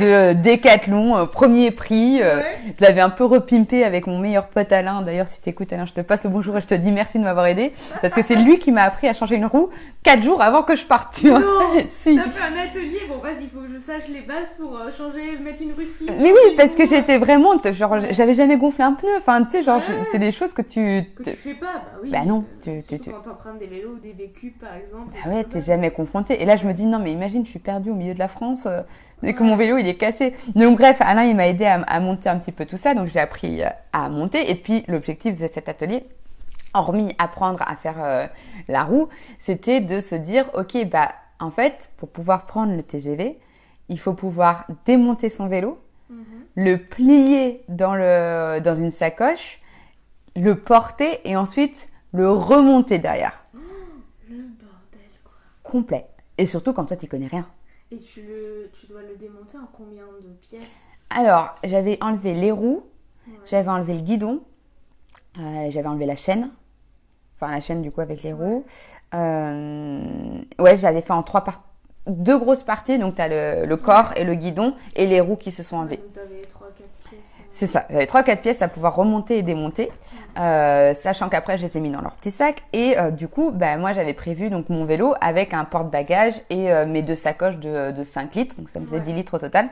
de euh, Decathlon euh, premier prix. euh. Je l'avais un peu repimpé avec mon meilleur pote Alain. D'ailleurs si t'écoutes Alain, je te passe le bonjour et je te dis merci de m'avoir aidé parce que c'est lui qui m'a appris à changer une roue quatre jours avant que je parte. Tu vois. Non si. T'as fait un atelier, bon vas-y, il faut que je sache les bases pour changer, mettre une rustine. Mais oui, parce que j'étais vraiment, genre, j'avais jamais gonflé un pneu. Enfin, tu sais, genre, c'est des choses que tu, Que tu fais pas, bah oui. Bah non, Euh, tu- tu- tu- quand t'empruntes des vélos ou des vécus par exemple. Bah ouais, t'es jamais confronté. Et là, je me dis, non, mais imagine, je suis perdue au milieu de la France, euh, dès que mon vélo, il est cassé. Donc, bref, Alain, il m'a aidé à, à monter un petit peu tout ça. Donc, j'ai appris euh, à monter. Et puis, l'objectif de cet atelier, hormis apprendre à faire euh, la roue, c'était de se dire, ok, bah, en fait, pour pouvoir prendre le TGV, il faut pouvoir démonter son vélo, Mhm. le plier dans le, dans une sacoche, le porter et ensuite le remonter derrière. Le bordel quoi. Complet. Et surtout quand toi, tu connais rien. Et tu, le, tu dois le démonter en combien de pièces? Alors, j'avais enlevé les roues, Ouais. j'avais enlevé le guidon, euh, j'avais enlevé la chaîne, enfin la chaîne du coup avec les roues. Euh, ouais, j'avais fait en trois parties, deux grosses parties, donc tu as le, le corps et le guidon et les roues qui se sont enlevées. Donc t'avais 3-4 pièces. euh, C'est ça, j'avais trois quatre pièces à pouvoir remonter et démonter, euh, sachant qu'après je les ai mis dans leur petit sac et euh, du coup, bah, moi j'avais prévu donc mon vélo avec un porte-bagages et euh, mes deux sacoches de, de 5 litres, donc ça me faisait Ouais. 10 litres au total.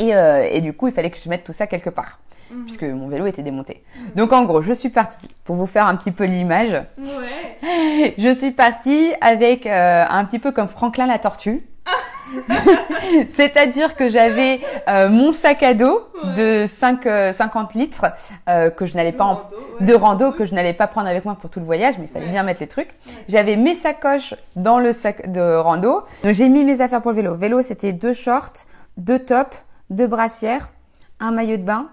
Et, euh, et du coup, il fallait que je mette tout ça quelque part, Mhm. puisque mon vélo était démonté. Donc en gros, je suis partie, pour vous faire un petit peu l'image, Ouais. je suis partie avec euh, un petit peu comme Franklin la tortue. C'est-à-dire que j'avais euh, mon sac à dos de 5, euh, 50 litres euh, que je n'allais pas en ouais. de rando que je n'allais pas prendre avec moi pour tout le voyage, mais il fallait Ouais. bien mettre les trucs. J'avais mes sacoches dans le sac de rando. Donc j'ai mis mes affaires pour le vélo. Vélo, c'était deux shorts, deux tops, deux brassières, un maillot de bain,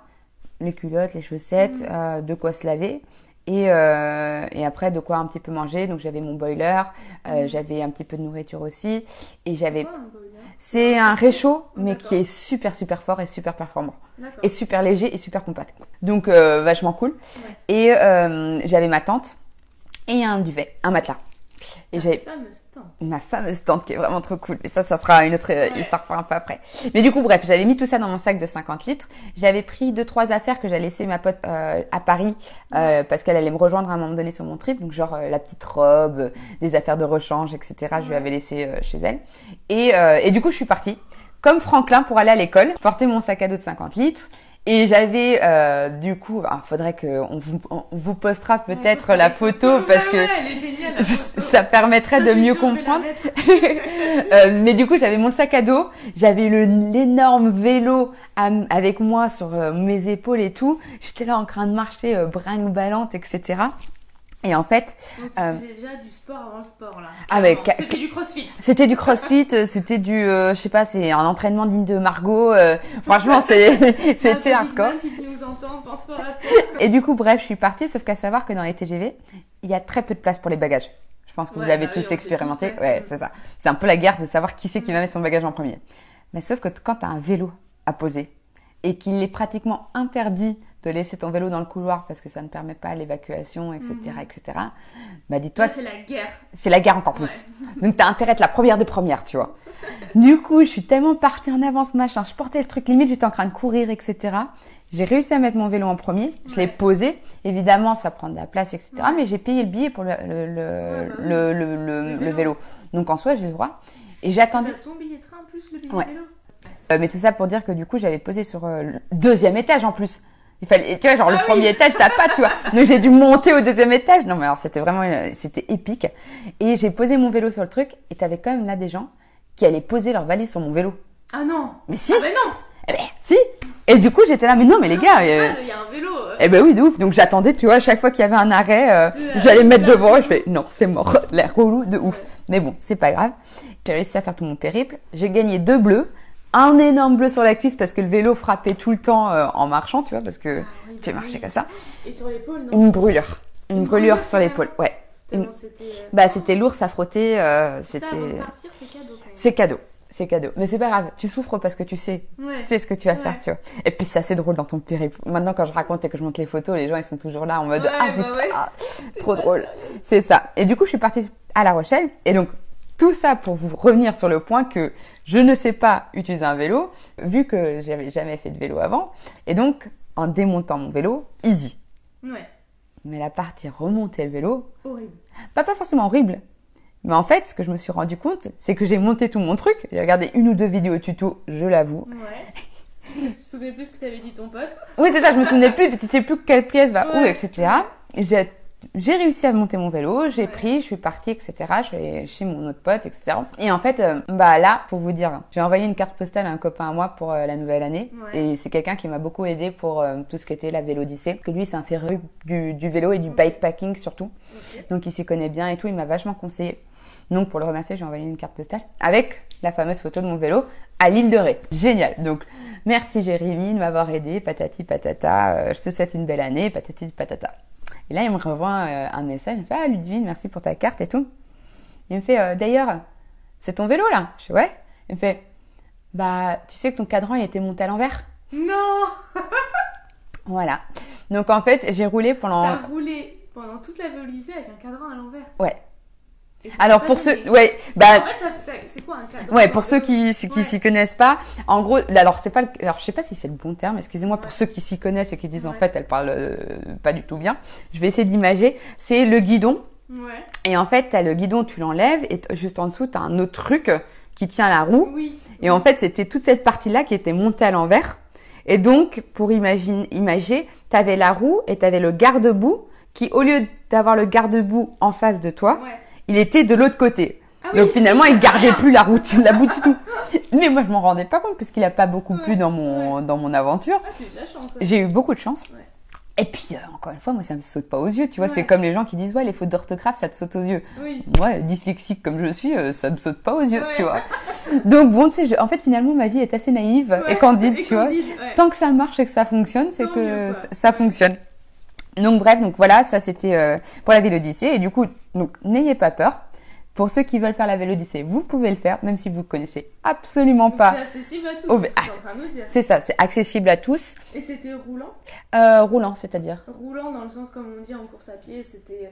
les culottes, les chaussettes, euh, de quoi se laver. Et, euh, et après de quoi un petit peu manger donc j'avais mon boiler euh, j'avais un petit peu de nourriture aussi et j'avais Quoi, un boiler? C'est un réchaud mais qui est super super fort et super performant et super léger et super compact. Donc euh, vachement cool. Et euh, j'avais ma tente et un duvet, un matelas. Et Ta j'avais fameuse tente. ma fameuse tente qui est vraiment trop cool. Mais ça, ça sera une autre euh, Ouais. histoire pour un peu après. Mais du coup, bref, j'avais mis tout ça dans mon sac de 50 litres. J'avais pris deux trois affaires que j'allais laisser ma pote euh, à Paris euh, parce qu'elle allait me rejoindre à un moment donné sur mon trip. Donc genre euh, la petite robe, euh, des affaires de rechange, etc. Je lui avais laissé euh, chez elle. Et, euh, et du coup, je suis partie comme Franklin pour aller à l'école. Je portais mon sac à dos de 50 litres. Et j'avais euh, du coup, il faudrait que on vous, on vous postera peut-être la photo photos. parce Ouais, que géniale, photo. ça permettrait Ça, de mieux sûr, comprendre. Euh, mais du coup, j'avais mon sac à dos, j'avais l'énorme vélo à avec moi sur euh, mes épaules et tout. J'étais là en train de marcher euh, brinque-ballante, etc. Et en fait, Donc tu Euh, faisais déjà du sport avant le sport là. Ah, mais C'était du crossfit. c'était du crossfit, euh, c'était du, euh, je sais pas, c'est un entraînement digne de Margot. euh, franchement, c'est- c'était hardcore. Si tu nous entends, pense fort à toi. Et du coup, bref, je suis partie, sauf qu'à savoir que dans les TGV, il y a très peu de place pour les bagages. Je pense que vous l'avez bah tous expérimenté. tous, ouais, c'est ça. C'est un peu la guerre de savoir qui c'est qui va mettre son bagage en premier. Mais sauf que quand tu as un vélo à poser et qu'il est pratiquement interdit te laisser ton vélo dans le couloir parce que ça ne permet pas l'évacuation, etc., etc. Bah dis-toi, c'est la guerre. c'est la guerre encore plus. Donc t'as intérêt à être la première des premières, tu vois. Du coup, je suis tellement partie en avance, machin. Je portais le truc, limite j'étais en train de courir, etc. J'ai réussi à mettre mon vélo en premier. Je l'ai Ouais. posé. Évidemment, ça prend de la place, etc. Ouais. Mais j'ai payé le billet pour le, Ouais, vélo. Donc en soi, j'ai le droit. Et j'attendais. T'as ton billet de train plus le billet Ouais. de vélo? Euh, mais tout ça pour dire que du coup, j'avais posé sur euh, le deuxième étage en plus. Il fallait, tu vois, genre le Ah oui. premier étage, t'as pas, tu vois. Donc j'ai dû monter au deuxième étage. Non, mais alors c'était vraiment, euh, c'était épique. Et j'ai posé mon vélo sur le truc et t'avais quand même là des gens qui allaient poser leur valise sur mon vélo. Ah non Mais si, Ah mais non eh ben, si. Et du coup, j'étais là, mais non, mais les gars, euh, Il y a un vélo. euh. eh ben oui, de ouf. Donc j'attendais, tu vois, à chaque fois qu'il y avait un arrêt, euh, j'allais me mettre devant et je fais, non, c'est mort. L'air relou de ouf. Mais bon, c'est pas grave. J'ai réussi à faire tout mon périple. J'ai gagné deux bleus. Un énorme bleu sur la cuisse parce que le vélo frappait tout le temps euh, en marchant, tu vois, parce que Ah oui, tu bah marchais oui. comme ça. Et sur l'épaule, non? Une brûlure. Une, Une brûlure brûlure, sur l'épaule, ouais. C'était. euh, Bah, c'était lourd, ça frottait, euh, Ça, c'était... avant de partir, c'est cadeau quand même. C'est cadeau. C'est cadeau. Mais c'est pas grave. Tu souffres parce que tu sais. Ouais. Tu sais ce que tu vas Ouais. faire, tu vois. Et puis c'est assez drôle dans ton périple. Maintenant, quand je raconte et que je monte les photos, les gens, ils sont toujours là en mode, Ouais, ah bah putain, trop drôle. C'est ça. Et du coup, je suis partie à La Rochelle. Et donc, tout ça pour vous revenir sur le point que je ne sais pas utiliser un vélo, vu que j'avais jamais fait de vélo avant. Et donc, en démontant mon vélo, easy. Ouais. Mais la partie remonter le vélo, Horrible. pas, pas forcément horrible. Mais en fait, ce que je me suis rendu compte, c'est que j'ai monté tout mon truc. J'ai regardé une ou deux vidéos tuto, je l'avoue. Ouais. Je me souvenais plus ce que t'avais dit ton pote. Oui, c'est ça, je me souvenais plus, tu sais plus quelle pièce va où, etc. Et j'ai, j'ai réussi à monter mon vélo, j'ai pris, je suis partie, etc. Je suis allée chez mon autre pote, etc. Et en fait, euh, bah là, pour vous dire, j'ai envoyé une carte postale à un copain à moi pour euh, la nouvelle année. Ouais. Et c'est quelqu'un qui m'a beaucoup aidé pour euh, tout ce qui était la vélodyssée. Parce que lui, c'est un féru du, du vélo et du bikepacking surtout. Donc il s'y connaît bien et tout, il m'a vachement conseillé. Donc pour le remercier, j'ai envoyé une carte postale avec la fameuse photo de mon vélo à l'île de Ré. Génial. Donc merci Jérémy de m'avoir aidé, patati patata. je te souhaite une belle année, patati patata. Et là il me renvoie euh, un message, il me fait ah Ludivine, merci pour ta carte et tout. Il me fait euh, d'ailleurs, c'est ton vélo là? Je fais ouais. Il me fait bah tu sais que ton cadran il était monté à l'envers? Non Voilà. Donc en fait j'ai roulé pendant T'as roulé pendant toute la vélolisée avec un cadran à l'envers. ouais. Alors pour ceux ouais bah En fait, c'est quoi un Ouais, pour ceux qui qui Ouais. s'y connaissent pas, en gros, alors c'est pas le, alors je sais pas si c'est le bon terme, excusez-moi pour ceux qui s'y connaissent et qui disent en fait elle parle euh, pas du tout bien. Je vais essayer d'imager. C'est le guidon Ouais. et en fait t'as le guidon, tu l'enlèves et juste en dessous t'as un autre truc qui tient la roue Oui. et en fait c'était toute cette partie là qui était montée à l'envers et donc pour imaginer imager, t'avais la roue et t'avais le garde-boue qui au lieu d'avoir le garde-boue en face de toi, Ouais. Il était de l'autre côté. Ah oui. Donc finalement, il gardait plus la route, la bout du tout. Mais moi, je m'en rendais pas compte parce qu'il a pas beaucoup plu dans mon dans mon aventure. Ah, t'as eu de la chance. J'ai eu beaucoup de chance. Ouais. Et puis euh, encore une fois, moi, ça me saute pas aux yeux. Tu vois, c'est comme les gens qui disent ouais, les fautes d'orthographe, ça te saute aux yeux. Oui. Moi, dyslexique comme je suis, euh, ça me saute pas aux yeux, tu vois. Donc bon, tu sais, je- en fait, finalement, ma vie est assez naïve et candide, Et tu vois. candide. Tant que ça marche et que ça fonctionne, c'est que mieux, quoi. ça- ça fonctionne. Donc bref, donc voilà, ça c'était euh, pour la Vélodyssée. Et du coup, donc n'ayez pas peur. Pour ceux qui veulent faire la Vélodyssée, vous pouvez le faire, même si vous connaissez absolument Donc, pas. C'est accessible à tous. Oh, c'est ce ça, c'est accessible à tous. Et c'était roulant Euh, roulant, c'est-à-dire. Roulant dans le sens, comme on dit en course à pied, c'était.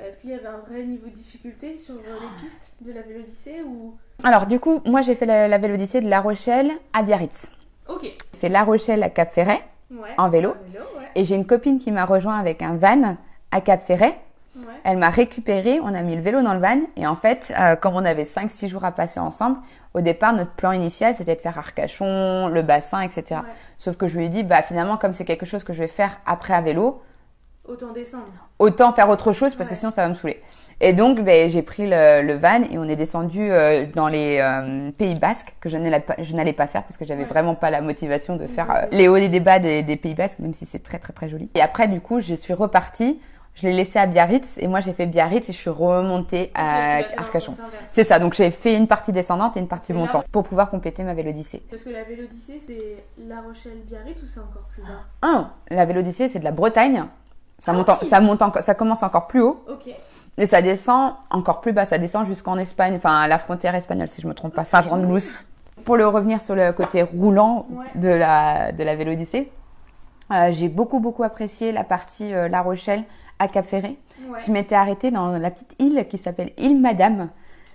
Est-ce qu'il y avait un vrai niveau de difficulté sur euh, les pistes de la Vélodyssée ou? Alors du coup, moi j'ai fait la, la Vélodyssée de La Rochelle à Biarritz. Ok. J'ai fait La Rochelle à Cap Ferret Ouais. En vélo. En vélo, ouais. Et j'ai une copine qui m'a rejoint avec un van à Cap Ferret. Ouais. Elle m'a récupéré, on a mis le vélo dans le van et en fait, euh, comme on avait 5-6 jours à passer ensemble, au départ, notre plan initial, c'était de faire Arcachon, le bassin, etc. Ouais. Sauf que je lui ai dit, bah finalement, comme c'est quelque chose que je vais faire après à vélo, Autant descendre. autant faire autre chose parce que sinon ça va me saouler. Et donc, ben, j'ai pris le, le van et on est descendu euh, dans les euh, Pays Basques que je n'allais pas, faire parce que j'avais vraiment pas la motivation de faire euh, les hauts et les bas des, des Pays Basques, même si c'est très très très joli. Et après, du coup, je suis repartie. Je l'ai laissé à Biarritz et moi j'ai fait Biarritz et je suis remontée à Arcachon. C'est ça, donc j'ai fait une partie descendante et une partie Et là- montante pour pouvoir compléter ma vélodyssée. Parce que la Vélodyssée, c'est La Rochelle-Biarritz ou c'est encore plus bas? Un, la vélodyssée c'est de la Bretagne. Ça Ah monte, en- oui. ça monte, encore- ça commence encore plus haut Ok. Et ça descend encore plus bas. Ça descend jusqu'en Espagne, enfin à la frontière espagnole si je me trompe pas, Saint-Jean-de-Luz. Pour le revenir sur le côté roulant Ouais. de la de la vélodyssée, Euh, j'ai beaucoup beaucoup apprécié la partie euh, La Rochelle à Cap Ferré. Ouais. Je m'étais arrêtée dans la petite île qui s'appelle île Madame.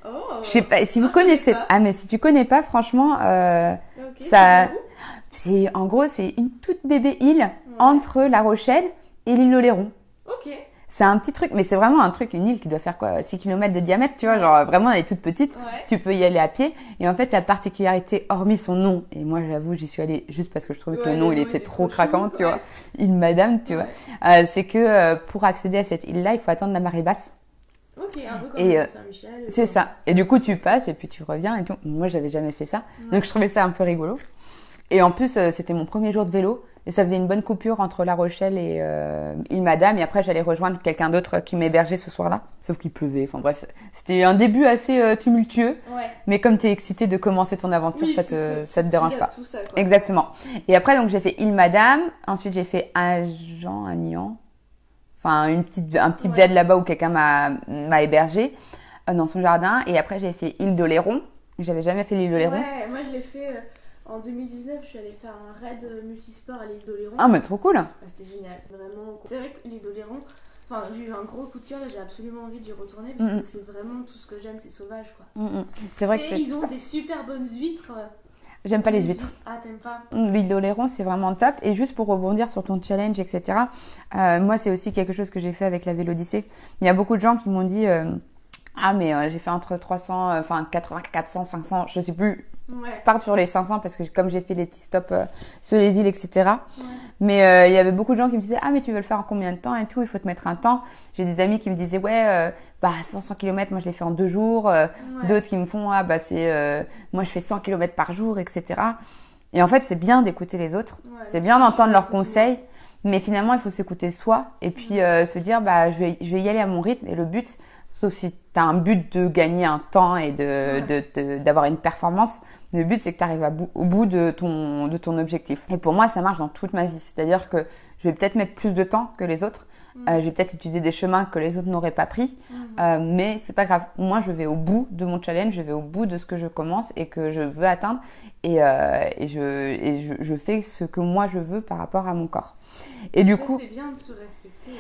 Oh. Je sais pas si vous Ah, connaissez. pas. Ah mais si tu connais pas, franchement, euh, ça- c'est en gros c'est une toute bébé île entre La Rochelle et l'île Oléron. Ok. C'est un petit truc, mais c'est vraiment un truc, une île qui doit faire quoi 6 km de diamètre, tu vois, genre vraiment elle est toute petite. Ouais. Tu peux y aller à pied. Et en fait, la particularité, hormis son nom, et moi j'avoue, j'y suis allée juste parce que je trouvais que le nom, il était trop trop craquant, tu vois. Île Madame, tu vois. Euh, c'est que euh, pour accéder à cette île-là, il faut attendre la marée basse. Ok, un peu comme Et, euh, Saint-Michel. C'est ça. Et du coup, tu passes et puis tu reviens et tout. Moi, j'avais jamais fait ça. Donc, je trouvais ça un peu rigolo. Et en plus, euh, c'était mon premier jour de vélo. Et ça faisait une bonne coupure entre La Rochelle et euh, Île Madame. Et après, j'allais rejoindre quelqu'un d'autre qui m'hébergeait ce soir-là. Sauf qu'il pleuvait. Enfin bref, c'était un début assez euh, tumultueux. Ouais. Mais comme tu es excité de commencer ton aventure, Oui, ça te, ça te dérange pas. Tout ça, quoi. Exactement. Et après, donc, j'ai fait Île Madame. Ensuite, j'ai fait Agen, Agnan. Enfin, une petite, un petit Ouais. bled là-bas où quelqu'un m'a, m'a hébergé euh, dans son jardin. Et après, j'ai fait Île d'Oléron. J'avais jamais fait l'île d'Oléron. Ouais, moi je l'ai fait euh, en 2019, je suis allée faire un raid euh, multisport à l'île d'Oléron. Ah, mais trop cool. Ah, C'était génial, vraiment. C'est vrai que l'île d'Oléron, enfin, j'ai eu un gros coup de cœur et j'ai absolument envie d'y retourner parce Mhm. que c'est vraiment tout ce que j'aime, c'est sauvage quoi. Mm, mm. C'est vrai que et c'est... ils ont des super bonnes huîtres. j'aime pas les huîtres. Ah, t'aimes pas? Mm, L'île d'Oléron, c'est vraiment top. Et juste pour rebondir sur ton challenge, etc., euh, moi, c'est aussi quelque chose que j'ai fait avec la Vélodyssée. Il y a beaucoup de gens qui m'ont dit euh, Ah, mais euh, j'ai fait entre 300, euh, enfin 80, 400, 500, je sais plus. Ouais. Je pars sur les 500 parce que comme j'ai fait les petits stops euh, sur les îles, etc. Ouais. Mais euh, il y avait beaucoup de gens qui me disaient Ah, mais tu veux le faire en combien de temps et tout? Il faut te mettre un temps. J'ai des amis qui me disaient Ouais, euh, bah 500 km, moi je l'ai fait en deux jours. Euh, Ouais. D'autres qui me font ah bah c'est euh, moi je fais 100 km par jour etc et en fait c'est bien d'écouter les autres c'est bien d'entendre leurs conseils mais finalement il faut s'écouter soi et puis euh, se dire bah je vais je vais y aller à mon rythme et le but sauf si tu as un but de gagner un temps et de Ouais. de- de- d'avoir une performance le but c'est que tu arrives au bout de ton de ton objectif et pour moi ça marche dans toute ma vie c'est-à-dire que je vais peut-être mettre plus de temps que les autres Euh, je vais peut-être utiliser des chemins que les autres n'auraient pas pris Mhm. euh, mais c'est pas grave. Moi, je vais au bout de mon challenge, je vais au bout de ce que je commence et que je veux atteindre, et, euh, et, je, et je, je fais ce que moi je veux par rapport à mon corps. Et du coup, c'est bien de se respecter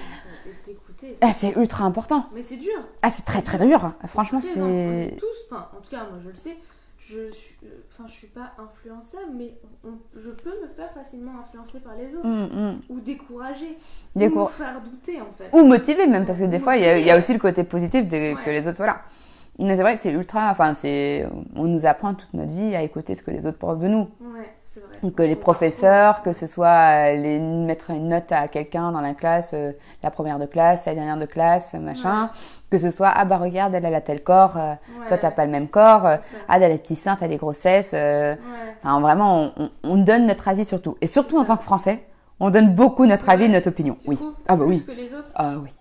ah, c'est ultra important. Mais c'est dur. Ah, c'est très très dur. Franchement, c'est est tous, enfin, en tout cas, moi je le sais, je suis, euh, enfin, je suis pas influençable, mais on- je peux me faire facilement influencer par les autres. Hum, hum. Ou décourager. Décour- Ou faire douter, en fait. ou motivé même parce que des fois, il y, a- y aussi le côté positif de, que les autres voilà. Mais c'est vrai que c'est ultra. Enfin, c'est on nous apprend toute notre vie à écouter ce que les autres pensent de nous. Ouais, c'est vrai. Donc, que les professeurs, que ce soit euh, les, mettre une note à quelqu'un dans la classe, euh, la première de classe, la dernière de classe, machin. Que ce soit, ah bah regarde, elle, elle a tel corps, euh, trop. toi Ouais, t'as pas le même corps, euh, ah elle a des petits seins, t'as des grosses fesses. euh, Ouais. Enfin vraiment, on, on- on donne notre avis sur tout. Et surtout en tant que Français, on donne beaucoup notre avis, notre opinion. Oui. Ah bah plus oui. que les autres Ah oui.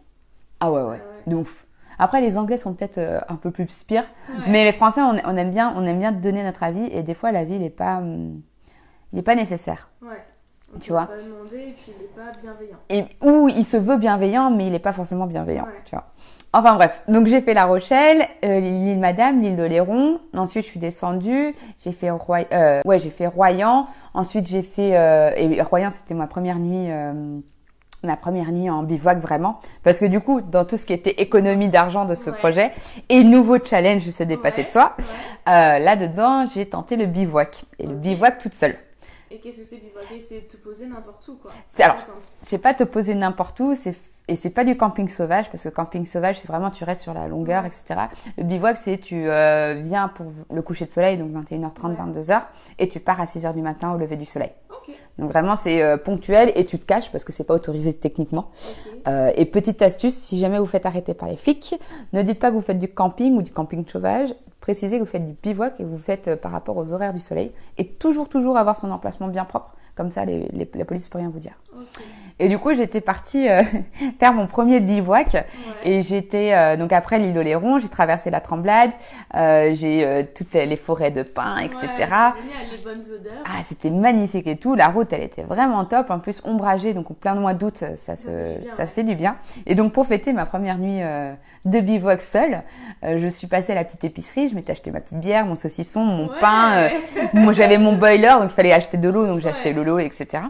Ah ouais, ouais. Ouais, De ouf. Après, les Anglais sont peut-être euh, un peu plus pires. ouais. Mais les Français, on, on aime bien, on aime bien donner notre avis. Et des fois, l'avis, il est pas, hum, il est pas nécessaire. Ouais. On Tu vois. pas demander et puis il est pas bienveillant. Et, ou il se veut bienveillant, mais il n'est pas forcément bienveillant, Ouais. tu vois. Enfin bref, donc j'ai fait La Rochelle, euh, l'île Madame, l'île d'Oléron. Ensuite, je suis descendue, j'ai fait Roy... euh, ouais, j'ai fait Royan. Ensuite, j'ai fait euh, et Royan, c'était ma première nuit. Ma première nuit en bivouac vraiment parce que du coup dans tout ce qui était économie d'argent de ce Ouais. projet et nouveau challenge se dépasser Ouais, de soi ouais. euh, là dedans j'ai tenté le bivouac et le bivouac toute seule Et qu'est-ce que c'est bivouaquer C'est te poser n'importe où, quoi. C'est- alors, c'est pas te poser n'importe où, c'est et c'est pas du camping sauvage parce que camping sauvage c'est vraiment tu restes sur la longueur etc. Le bivouac c'est tu euh, viens pour le coucher de soleil donc 21h30 Ouais. 22h et tu pars à 6h du matin au lever du soleil. Donc vraiment c'est euh, ponctuel et tu te caches parce que c'est pas autorisé techniquement. Euh, et petite astuce, si jamais vous faites arrêter par les flics, ne dites pas que vous faites du camping ou du camping sauvage. Précisez que vous faites du bivouac et vous faites euh, par rapport aux horaires du soleil. Et toujours, toujours avoir son emplacement bien propre. Comme ça, les, les- la police peut rien vous dire. Et du coup, j'étais partie euh, faire mon premier bivouac. Ouais. Et j'étais euh, donc après l'île Oléron, j'ai traversé la Tremblade, euh, j'ai euh, toutes les, forêts de pins, etc. Ouais, c'est génial, les bonnes odeurs. Ah, c'était magnifique et tout. La route, elle était vraiment top. En plus, ombragée, donc en plein mois d'août, ça se, fait du bien, ça ouais. fait du bien. Et donc, pour fêter ma première nuit euh, de bivouac seule, euh, je suis passée à la petite épicerie. Je m'étais acheté ma petite bière, mon saucisson, mon pain. euh, moi, j'avais mon boiler, donc il fallait acheter de l'eau, donc j'ai acheté de l'eau, etc.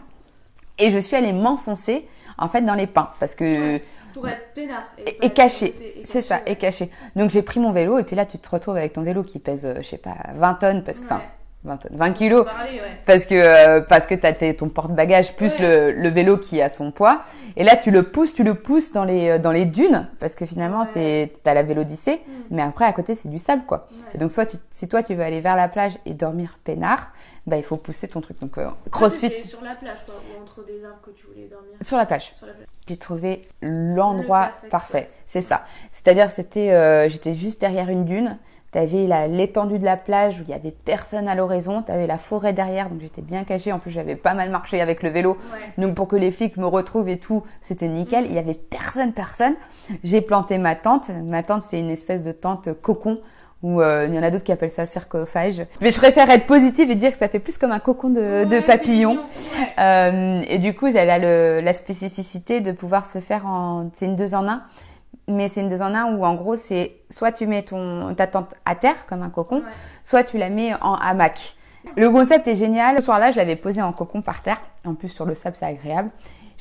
Et je suis allée m'enfoncer en fait dans les pins parce que Pour être peinard. et, et caché, c'est ça, et caché. Donc j'ai pris mon vélo et puis là tu te retrouves avec ton vélo qui pèse, euh, je sais pas, 20 tonnes parce que, enfin, Ouais. 20 tonnes, 20 kilos Parler, ouais. parce que euh, parce que t'as ton porte-bagages plus le, le vélo qui a son poids et là tu le pousses tu le pousses dans les euh, dans les dunes parce que finalement c'est t'as la vélodicée Mm. mais après à côté c'est du sable quoi et donc soit tu, si toi tu veux aller vers la plage et dormir peinard bah il faut pousser ton truc donc euh, crossfit sur la plage, quoi, ou entre des arbres que tu voulais dormir. sur la plage j'ai trouvé l'endroit Le parfait. C'est ça. C'est-à-dire, c'était, euh, j'étais juste derrière une dune. T'avais l'étendue de la plage où il y avait personne à l'horizon. T'avais la forêt derrière, donc j'étais bien cachée. En plus, j'avais pas mal marché avec le vélo. Ouais. Donc pour que les flics me retrouvent et tout, c'était nickel. Il y avait personne, personne. J'ai planté ma tente. Ma tente, c'est une espèce de tente cocon. Où euh, il y en a d'autres qui appellent ça sarcophage. Mais je préfère être positive et dire que ça fait plus comme un cocon de, de Ouais, papillon. mignon, ouais. Euh, et du coup, elle a le, la spécificité de pouvoir se faire en, c'est une deux en un, mais c'est une deux en un où en gros c'est soit tu mets ton ta tente à terre comme un cocon, Ouais. soit tu la mets en hamac. Le concept est génial. Ce soir-là, je l'avais posé en cocon par terre. En plus sur le sable, c'est agréable.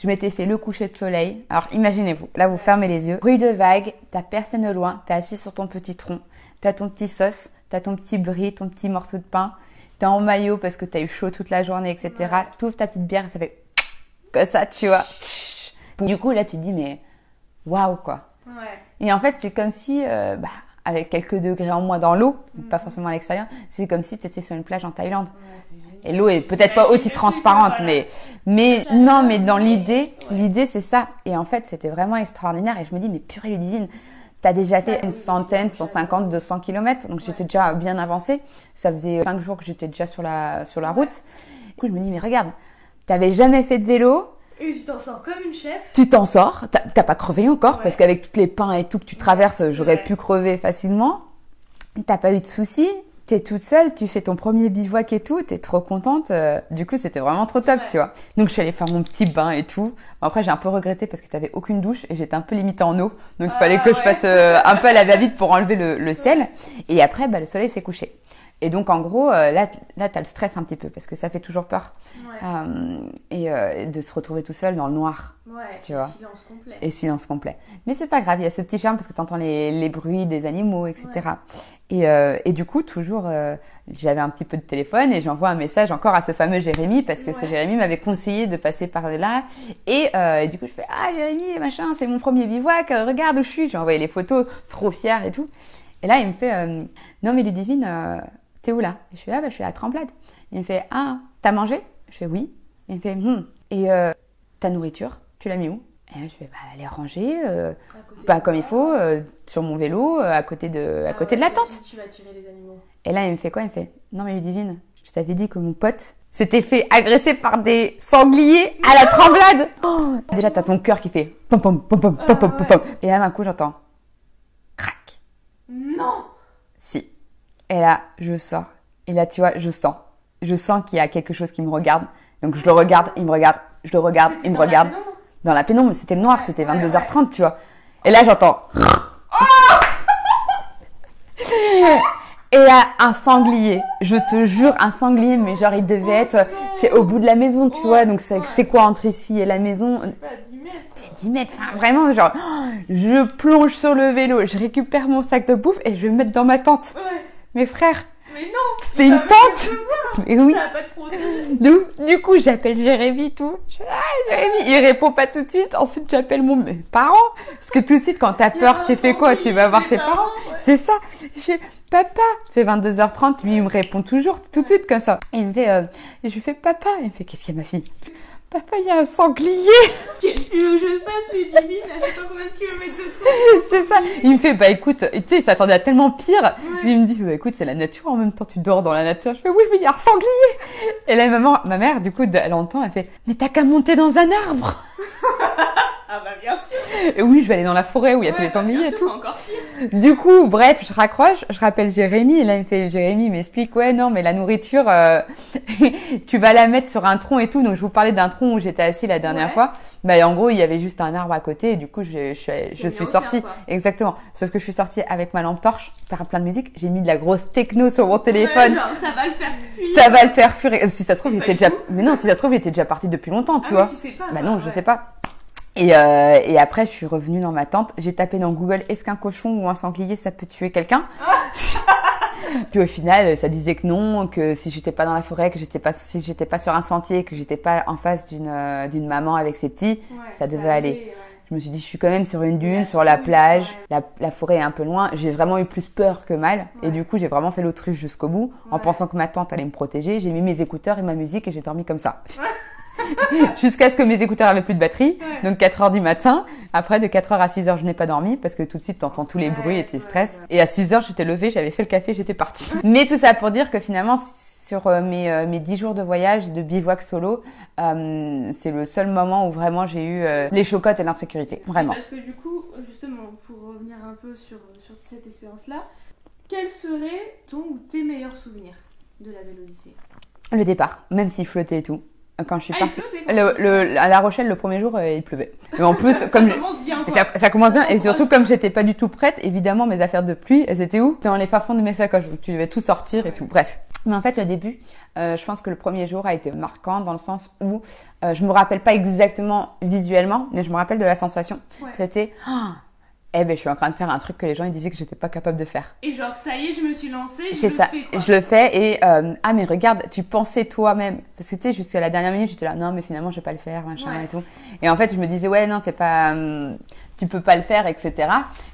Je m'étais fait le coucher de soleil. Alors imaginez-vous, là vous fermez les yeux, bruit de vagues, t'as personne au loin, t'es assis sur ton petit tronc, t'as ton petit sauce, t'as ton petit brie, ton petit morceau de pain, t'es en maillot parce que t'as eu chaud toute la journée, etc. Ouais. T'ouvres ta petite bière et ça fait comme ça, tu vois. Du coup là tu te dis mais waouh quoi. Ouais. Et en fait c'est comme si, euh, bah, avec quelques degrés en moins dans l'eau, pas forcément à l'extérieur, c'est comme si t'étais sur une plage en Thaïlande. Ouais. Et l'eau est peut-être pas aussi transparente, mais, mais non, mais dans l'idée, l'idée c'est ça. Et en fait, c'était vraiment extraordinaire. Et je me dis, mais purée T'as déjà fait une centaine, 150, 200 kilomètres. Donc j'étais déjà bien avancée. Ça faisait cinq jours que j'étais déjà sur la, sur la route. Du coup, je me dis, mais regarde, t'avais jamais fait de vélo. Et tu t'en sors comme une chef. Tu t'en sors, t'as t'as pas crevé encore, Ouais. parce qu'avec toutes les pins et tout que tu traverses, j'aurais Ouais. pu crever facilement. T'as pas eu de soucis, t'es toute seule, tu fais ton premier bivouac et tout, t'es trop contente. euh, du coup, c'était vraiment trop top, Ouais. tu vois. Donc, je suis allée faire mon petit bain et tout. Après, j'ai un peu regretté parce que t'avais aucune douche et j'étais un peu limitée en eau. Donc, il Ah, fallait que je fasse euh, un peu à la va-vite pour enlever le, le sel. Et après, bah, le soleil s'est couché. Et donc, en gros, euh, là, là, t'as le stress un petit peu parce que ça fait toujours peur. Ouais. Euh, et euh, de se retrouver tout seul dans le noir ouais. tu vois. Silence complet. et silence complet. Mais c'est pas grave, il y a ce petit charme parce que tu entends les, les bruits des animaux, etc. Et, euh, et du coup, toujours, euh, j'avais un petit peu de téléphone et j'envoie un message encore à ce fameux Jérémy parce que ce Ouais. Jérémy m'avait conseillé de passer par là. Et, euh, et du coup, je fais Ah, Jérémy, machin, c'est mon premier bivouac, regarde où je suis. J'ai envoyé les photos, trop fière et tout. Et là, il me fait Non, mais Ludivine, t'es où là? Je suis là, ah, bah, je suis à la tremplade. Il me fait, ah, t'as mangé? Je fais, oui. Il me fait, hum. Et euh, ta nourriture, tu l'as mis où? Et je fais, bah, elle est rangée, euh, pas bah, comme il faut, hein. euh, sur mon vélo, à côté de, à ah côté de la tente. Tu vas tirer les animaux. Et là, il me fait quoi? Il me fait, non mais Ludivine, je t'avais dit que mon pote s'était fait agresser par des sangliers à la tremblade. Oh. Déjà, t'as ton cœur qui fait pom pom pom pom pom pom pom. Ah Et là, d'un coup, j'entends crac. Non et là, je sors. Et là, tu vois, je sens. Je sens qu'il y a quelque chose qui me regarde. Donc, je le regarde, il me regarde, je le regarde, il me regarde. Dans la pénombre, c'était noir, c'était ouais, 22h30, tu vois. Et là, j'entends. Et là, un sanglier. Je te jure, un sanglier, mais genre, il devait être, c'est au bout de la maison, tu vois. Donc, c'est quoi entre ici et la maison? Pas 10 mètres. C'est 10 mètres. Enfin, vraiment, genre, je plonge sur le vélo, je récupère mon sac de bouffe et je vais me mettre dans ma tente. Ouais. Mes frères, Mais non c'est une tente! Mais oui. Pas de. Du, du coup, j'appelle Jérémy, tout. Je ah, Jérémy. Il répond pas tout de suite. Ensuite, j'appelle mon, mes parents. Parce que tout de suite, quand t'as peur, tu fais quoi? Tu vas voir tes parents. parents, ouais. C'est ça. Je fais, papa. C'est 22h30. Lui, il me répond toujours tout de suite comme ça. Et il me fait, euh, et je lui fais, papa. Il me fait, qu'est-ce qu'il y a, ma fille? Papa, il y a un sanglier. Qu'est-ce que je fasse, Ludivine à je sais pas combien de kilomètres de toi c'est ça. Il me fait, bah écoute, tu sais, il s'attendait à tellement pire. Il me dit, bah écoute, c'est la nature, en même temps, tu dors dans la nature. Je fais, oui, mais il y a un sanglier. Et là, maman, ma mère, du coup, elle entend, elle fait, mais t'as qu'à monter dans un arbre. ah bah bien sûr. Oui, je vais aller dans la forêt où il y a tous Ouais, les bah, sangliers et tout. encore pire. Du coup, bref, je raccroche, je rappelle Jérémy, et là il me fait, Jérémy m'explique, ouais, non, mais la nourriture, euh, tu vas la mettre sur un tronc et tout. Donc je vous parlais d'un tronc où j'étais assis la dernière Ouais. fois. Bah en gros, il y avait juste un arbre à côté, et du coup, je, je, suis- je sortie. Exactement. Sauf que je suis sortie avec ma lampe torche, faire plein de musique. J'ai mis de la grosse techno sur mon Ouais, téléphone. genre, ça va le faire fuir. Ça va le faire fuir. Euh, Si ça se trouve, il était déjà, mais non, si ça se trouve, il était déjà parti depuis longtemps, tu Ah vois. tu sais pas. Bah non, je ouais. sais pas. Et, euh, et après, je suis revenue dans ma tente. J'ai tapé dans Google est-ce qu'un cochon ou un sanglier ça peut tuer quelqu'un Puis au final, ça disait que non, que si j'étais pas dans la forêt, que j'étais pas si j'étais pas sur un sentier, que j'étais pas en face d'une euh, d'une maman avec ses petits, Ouais, ça devait aller. ouais. je me suis dit je suis quand même sur une dune, La sur la plage, ouais. la, la forêt est un peu loin. J'ai vraiment eu plus peur que mal et du coup j'ai vraiment fait l'autruche jusqu'au bout en pensant que ma tante allait me protéger. J'ai mis mes écouteurs et ma musique et j'ai dormi comme ça. Jusqu'à ce que mes écouteurs avaient plus de batterie. Donc 4 heures du matin. Après, de 4 heures à 6 heures, je n'ai pas dormi parce que tout de suite, t'entends tous les bruits et tu stresses. Et à 6 heures, j'étais levée, j'avais fait le café, j'étais partie. Mais tout ça pour dire que finalement, sur euh, mes, euh, mes 10 jours de voyage, de bivouac solo, euh, c'est le seul moment où vraiment j'ai eu euh, les chocottes et l'insécurité. Vraiment. Parce que du coup, justement, pour revenir un peu sur, sur cette expérience-là, quels seraient ton ou tes meilleurs souvenirs de la Vélodyssée Le départ, même s'il flottait et tout. Quand je suis Ah, partie. Le, le, à La Rochelle, le premier jour, euh, il pleuvait. Mais en plus, comme Ça commence bien. Ça, ça commence bien, et surtout comme j'étais pas du tout prête, évidemment mes affaires de pluie, elles étaient où? Dans les fins de mes sacoches, donc tu devais tout sortir et tout. Bref. Mais en fait, le début, euh, je pense que le premier jour a été marquant dans le sens où euh, je me rappelle pas exactement visuellement, mais je me rappelle de la sensation. Ouais. C'était, Ah, eh ben, je suis en train de faire un truc que les gens ils disaient que j'étais pas capable de faire. Et genre, ça y est, je me suis lancée, C'est le ça, fais, quoi. je le fais et euh, ah mais regarde, tu pensais toi-même parce que tu sais jusqu'à la dernière minute j'étais là non mais finalement je vais pas le faire machin Ouais. et tout et en fait je me disais ouais non t'es pas hum, tu peux pas le faire etc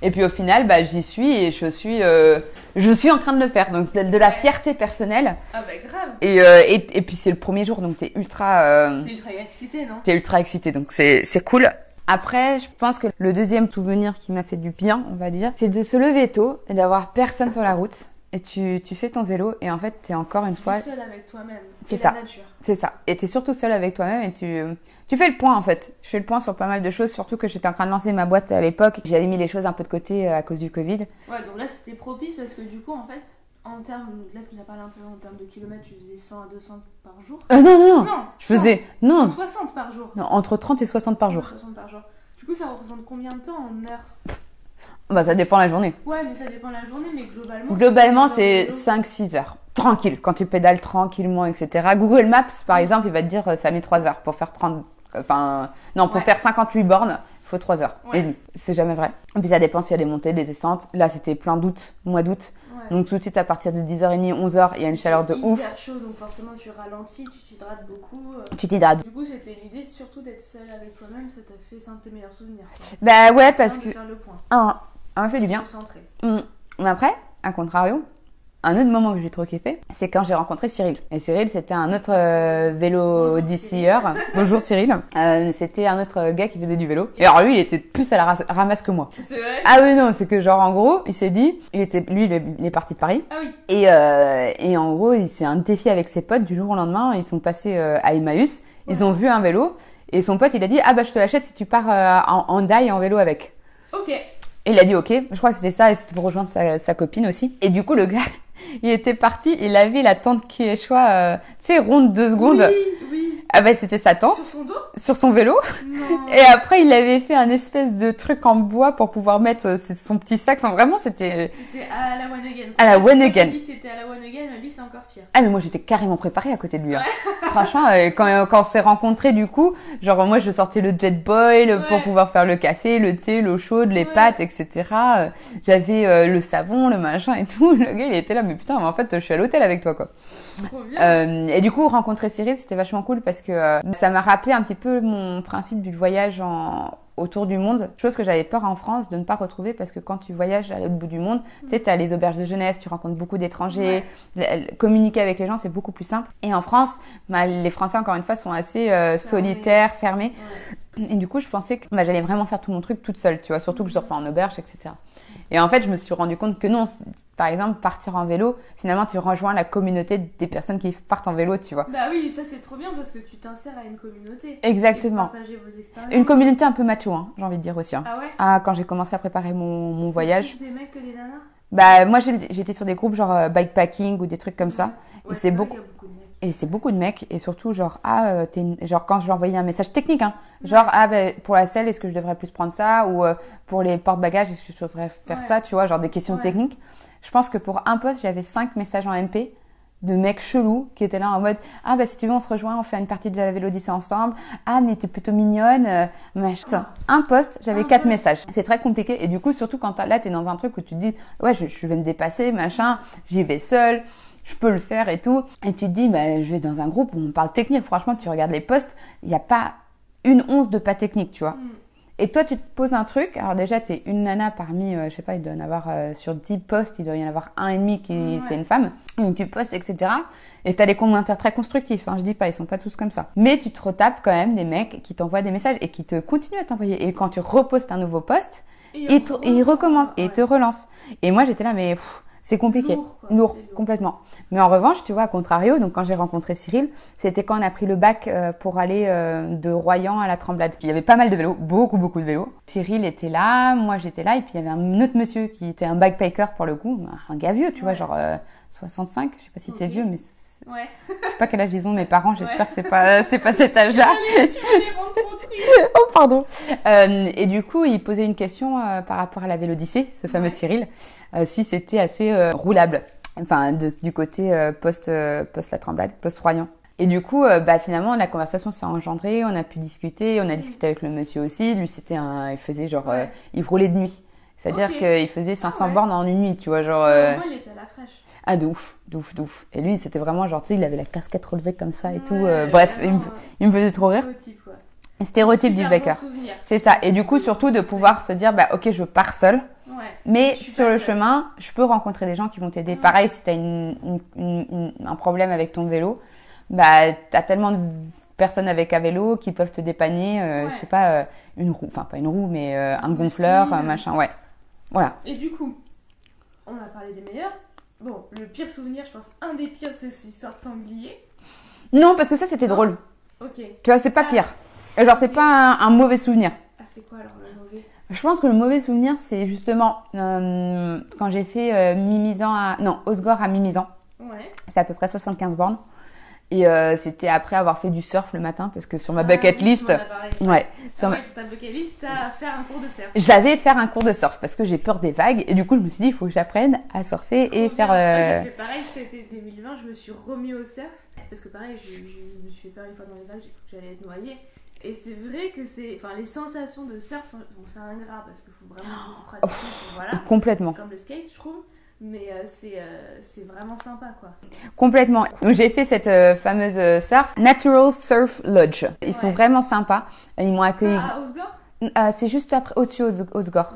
et puis au final bah j'y suis et je suis euh, je suis en train de le faire donc de, de la Ouais. fierté personnelle Ah bah grave. et euh, et, et puis c'est le premier jour donc t'es ultra euh, T'es ultra excitée, non? t'es ultra excité donc c'est c'est cool après, je pense que le deuxième souvenir qui m'a fait du bien, on va dire, c'est de se lever tôt et d'avoir personne sur la route. Et tu, tu fais ton vélo et en fait, t'es encore une fois, Tu es seule avec toi-même. C'est ça. c'est ça. Et t'es surtout seul avec toi-même et tu, tu fais le point en fait. Je fais le point sur pas mal de choses, surtout que j'étais en train de lancer ma boîte à l'époque. J'avais mis les choses un peu de côté euh, à cause du Covid. Ouais, donc là, c'était propice parce que du coup, en fait, en termes, là, tu nous as parlé un peu en termes de kilomètres, tu faisais 100 à 200 par jour. Euh, non, non, non. Non, Je faisais, non, 60 par jour. non, entre 30 et 60 par jour. 60 par jour. Du coup, ça représente combien de temps en heures Bah, ça dépend la journée. Ouais, mais ça dépend de la journée, mais globalement. Globalement, c'est le vélo. 5-6 heures. Tranquille, quand tu pédales tranquillement, etc. Google Maps, par exemple, il va te dire euh, ça met 3 heures pour faire 30... Enfin, non, pour Ouais. faire 58 bornes, faut 3 heures Ouais. et demie. C'est jamais vrai. Et puis ça dépend s'il y a des montées, des descentes. Là, c'était plein d'août, mois d'août. Ouais. Donc tout de suite, à partir de 10h30, 11h, il y a une chaleur de C'est ouf. hyper chaud, donc forcément, tu ralentis, tu t'hydrates beaucoup. euh. Tu t'hydrates. Du coup, c'était l'idée surtout d'être seule avec toi-même, ça t'a fait, c'est un de tes meilleurs souvenirs. Bah ouais, parce que... Un, un fait du bien. concentré. Mm. Mais après, à contrario, un autre moment que j'ai trop kiffé, c'est quand j'ai rencontré Cyril. Et Cyril, c'était un autre euh, vélo odysseyeur. Bonjour Cyril. Euh, c'était un autre gars qui faisait du vélo. Et alors lui, il était plus à la ramasse que moi. C'est vrai? Ah oui, non, c'est que genre en gros, il s'est dit, il était, lui, il est- parti de Paris. Ah oui. Et, euh, et en gros, il s'est un défi avec ses potes du jour au lendemain. Ils sont passés euh, à Emmaüs. Ils ont vu un vélo. Et son pote, il a dit, ah bah je te l'achète si tu pars euh, en, en en vélo avec. Ok. Et il a dit ok, je crois que c'était ça, et c'était pour rejoindre sa, sa copine aussi. Et du coup, le gars, il était parti, il avait la tente choix, euh, tu sais, ronde deux secondes. Oui, oui. Ah bah c'était sa tente, Sur son dos? Sur son vélo. Non. Et après, il avait fait un espèce de truc en bois pour pouvoir mettre euh, son petit sac. Enfin, vraiment, c'était... C'était à la one again. À la one again. T'étais à la one again, lui c'est encore pire. Ah mais moi j'étais carrément préparée à côté de lui. hein. Franchement, euh, quand, quand on s'est rencontrés du coup, genre moi je sortais le jet boil pour pouvoir faire le café, le thé, l'eau chaude, les Ouais. pâtes, etc. Euh, J'avais euh, le savon, le machin et tout. Le gars il était là, mais putain, mais en fait je suis à l'hôtel avec toi quoi. Euh, et du coup rencontrer Cyril c'était vachement cool parce que euh, ça m'a rappelé un petit peu mon principe du voyage en autour du monde, chose que j'avais peur en France de ne pas retrouver parce que quand tu voyages à l'autre bout du monde, tu sais, t'as les auberges de jeunesse, tu rencontres beaucoup d'étrangers, Ouais. communiquer avec les gens c'est beaucoup plus simple. Et en France, bah, les Français encore une fois sont assez euh, solitaires, fermés. Ouais. Et du coup, je pensais que bah, j'allais vraiment faire tout mon truc toute seule, tu vois, surtout que je sortais en auberge, etc. Et en fait, je me suis rendu compte que non, par exemple, partir en vélo, finalement, tu rejoins la communauté des personnes qui partent en vélo, tu vois. Bah oui, ça c'est trop bien parce que tu t'insères à une communauté. Exactement. Et partager vos expériences. Une communauté un peu macho, hein, j'ai envie de dire aussi. hein. Ah ouais? Ah, quand j'ai commencé à préparer mon, mon voyage, plus des mecs que des nanas? Bah moi j'étais sur des groupes genre euh, bikepacking ou des trucs comme ça. Ouais, Et c'est beaucoup-. Et c'est beaucoup de mecs et surtout genre ah euh, t'es une- genre quand je vais envoyer un message technique hein, genre ah ben, pour la selle est-ce que je devrais plus prendre ça? Ou euh, pour les porte-bagages est-ce que je devrais faire Ouais. ça? Tu vois genre des questions Ouais. techniques. Je pense que pour un poste j'avais cinq messages en MP de mecs chelous qui étaient là en mode ah bah si tu veux on se rejoint on fait une partie de la Vélodyssée ensemble. Ah mais t'es plutôt mignonne euh, machin. un poste j'avais quatre messages. C'est très compliqué. Et du coup surtout quand t'as- là t'es dans un truc où tu te dis ouais je, je vais me dépasser machin. J'y vais seule je peux le faire et tout et tu te dis bah je vais dans un groupe où on parle technique franchement tu regardes les posts il n'y a pas une once de pas technique tu vois Mm. et toi, tu te poses un truc. Alors déjà, t'es une nana parmi, euh, je sais pas, il doit y en avoir euh, sur 10 posts, il doit y en avoir un et demi qui Ouais. c'est une femme. Donc tu postes, etc. Et t'as des commentaires très constructifs. Hein, je dis pas, ils sont pas tous comme ça. Mais tu te retapes quand même des mecs qui t'envoient des messages et qui te continuent à t'envoyer. Et quand tu repostes un nouveau post, Et ils, recommencent et ils Ouais. te relancent. Et moi, j'étais là, mais pff, c'est compliqué. Lourd, quoi. Lourd, C'est lourd. complètement. Mais en revanche, tu vois, à contrario, donc quand j'ai rencontré Cyril, c'était quand on a pris le bac euh, pour aller euh, de Royan à la Tremblade. Il y avait pas mal de vélos, beaucoup, beaucoup de vélos. Cyril était là, moi j'étais là, et puis il y avait un autre monsieur qui était un backpacker pour le coup, un gars vieux, tu vois, genre euh, 65, je sais pas si c'est vieux, mais Ouais. je sais pas quel âge ils ont mes parents, j'espère Ouais. que c'est pas, c'est pas cet âge-là. Oh pardon. Euh, et du coup, il posait une question euh, par rapport à la Vélodyssée, ce fameux Ouais. Cyril, euh, si c'était assez euh, roulable, enfin de- du côté euh, post euh, post la Tremblade, post Royan. Et du coup, bah finalement, la conversation s'est engendrée, on a pu discuter, on a discuté avec le monsieur aussi. Lui, c'était un, il faisait genre, euh, il roulait de nuit. C'est-à-dire qu'il faisait 500 Ah bornes en une nuit, tu vois, genre. euh, moins, il était à la fraîche. Ah, de ouf, de ouf, de ouf. Et lui, c'était vraiment genre, tu sais, il avait la casquette relevée comme ça et tout. Ouais, euh, bref, il me, vraiment, il me faisait trop rire. stéréotype, quoi. Stéréotype du bon souvenir. C'est ça. Et du coup, surtout de pouvoir se dire, bah, ok, je pars Ouais. mais sur le seule. chemin, je peux rencontrer des gens qui vont t'aider. Mm. Pareil, si t'as une, une, une- une- un problème avec ton vélo, bah, t'as tellement de personnes avec un vélo qui peuvent te dépanner, euh, Ouais. je sais pas, euh, une roue, enfin pas une roue, mais euh, un gonfleur, un machin, ouais. Voilà. Et du coup, on a parlé des meilleurs. Bon, le pire souvenir, je pense, un des pires, c'est cette histoire de sanglier. Non, parce que ça, c'était drôle. Ok. Tu vois, c'est pas Ah. pire. Genre, c'est pas un, un mauvais souvenir. Ah, c'est quoi alors le mauvais? Je pense que le mauvais souvenir, c'est justement euh, quand j'ai fait euh, Mimizan à... Non, Osgore à Mimizan. Ouais. C'est à peu près 75 bornes. Et euh, c'était après avoir fait du surf le matin, parce que sur ma Ah, bucket list... Ouais, Ah sur ma- ouais, sur ta bucket list, t'as faire un cours de surf. J'avais faire un cours de surf parce que j'ai peur des vagues et du coup je me suis dit il faut que j'apprenne à surfer et Trop faire bien. Moi, euh, J'ai fait pareil été 2020, je me suis remis au surf. Parce que pareil, je, je me suis fait peur une fois dans les vagues, j'ai cru que j'allais être noyée. Et c'est vrai que c'est. Enfin, les sensations de surf, sont... bon, c'est ingrat parce qu'il faut vraiment beaucoup pratiquer. Voilà. complètement, C'est comme le skate, je trouve. Mais euh, c'est euh, c'est vraiment sympa, quoi. complètement. Donc j'ai fait cette euh, fameuse euh, surf Natural Surf Lodge. Ils sont vraiment sympas. Ils m'ont accueilli. Ça, à Osgore? Euh, c'est juste après au-dessus Os- Osgore.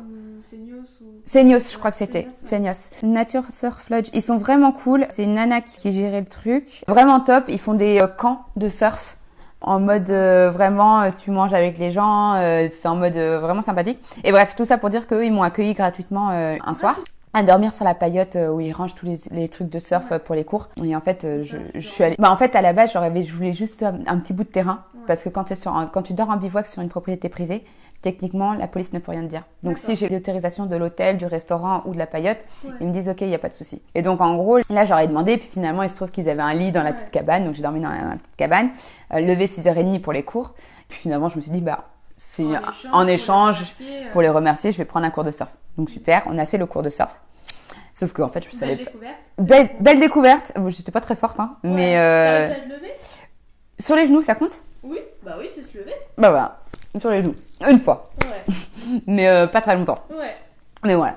Seignos, je crois que c'était. Seignos. Nature Surf Lodge. Ils sont vraiment cool. C'est une nana qui, qui gérait le truc. Vraiment top. Ils font des euh, camps de surf. En mode euh, vraiment, tu manges avec les gens. euh, c'est en mode vraiment sympathique. Et bref, tout ça pour dire qu'eux, ils m'ont accueilli gratuitement euh, un soir. À dormir sur la paillote euh, où ils rangent tous les, les trucs de surf euh, pour les cours. Et en fait, euh, je, je suis allée. Bah en fait, à la base, j'aurais, je voulais juste un, un petit bout de terrain Ouais. parce que quand, t'es sur un- quand tu dors en bivouac sur une propriété privée, techniquement, la police ne peut rien te dire. Donc si j'ai l'autorisation de l'hôtel, du restaurant ou de la paillote, Ouais. ils me disent ok, il n'y a pas de souci. Et donc en gros, là j'aurais demandé, puis finalement il se trouve qu'ils avaient un lit dans la petite cabane, donc j'ai dormi dans la, dans la petite cabane, euh, levé 6h30 pour les cours. Puis finalement je me suis dit bah en échange, pour pour les remercier, je vais prendre un cours de surf. Donc super, on a fait le cours de surf. Sauf qu'en fait je savais Belle pas. découverte. Belle, belle découverte, j'étais pas très forte, hein, Ouais. mais euh, à lever sur les genoux ça compte? Oui, bah oui, c'est se lever. Bah voilà, sur les genoux, une fois, Ouais, mais euh, pas très longtemps. ouais. Mais ouais.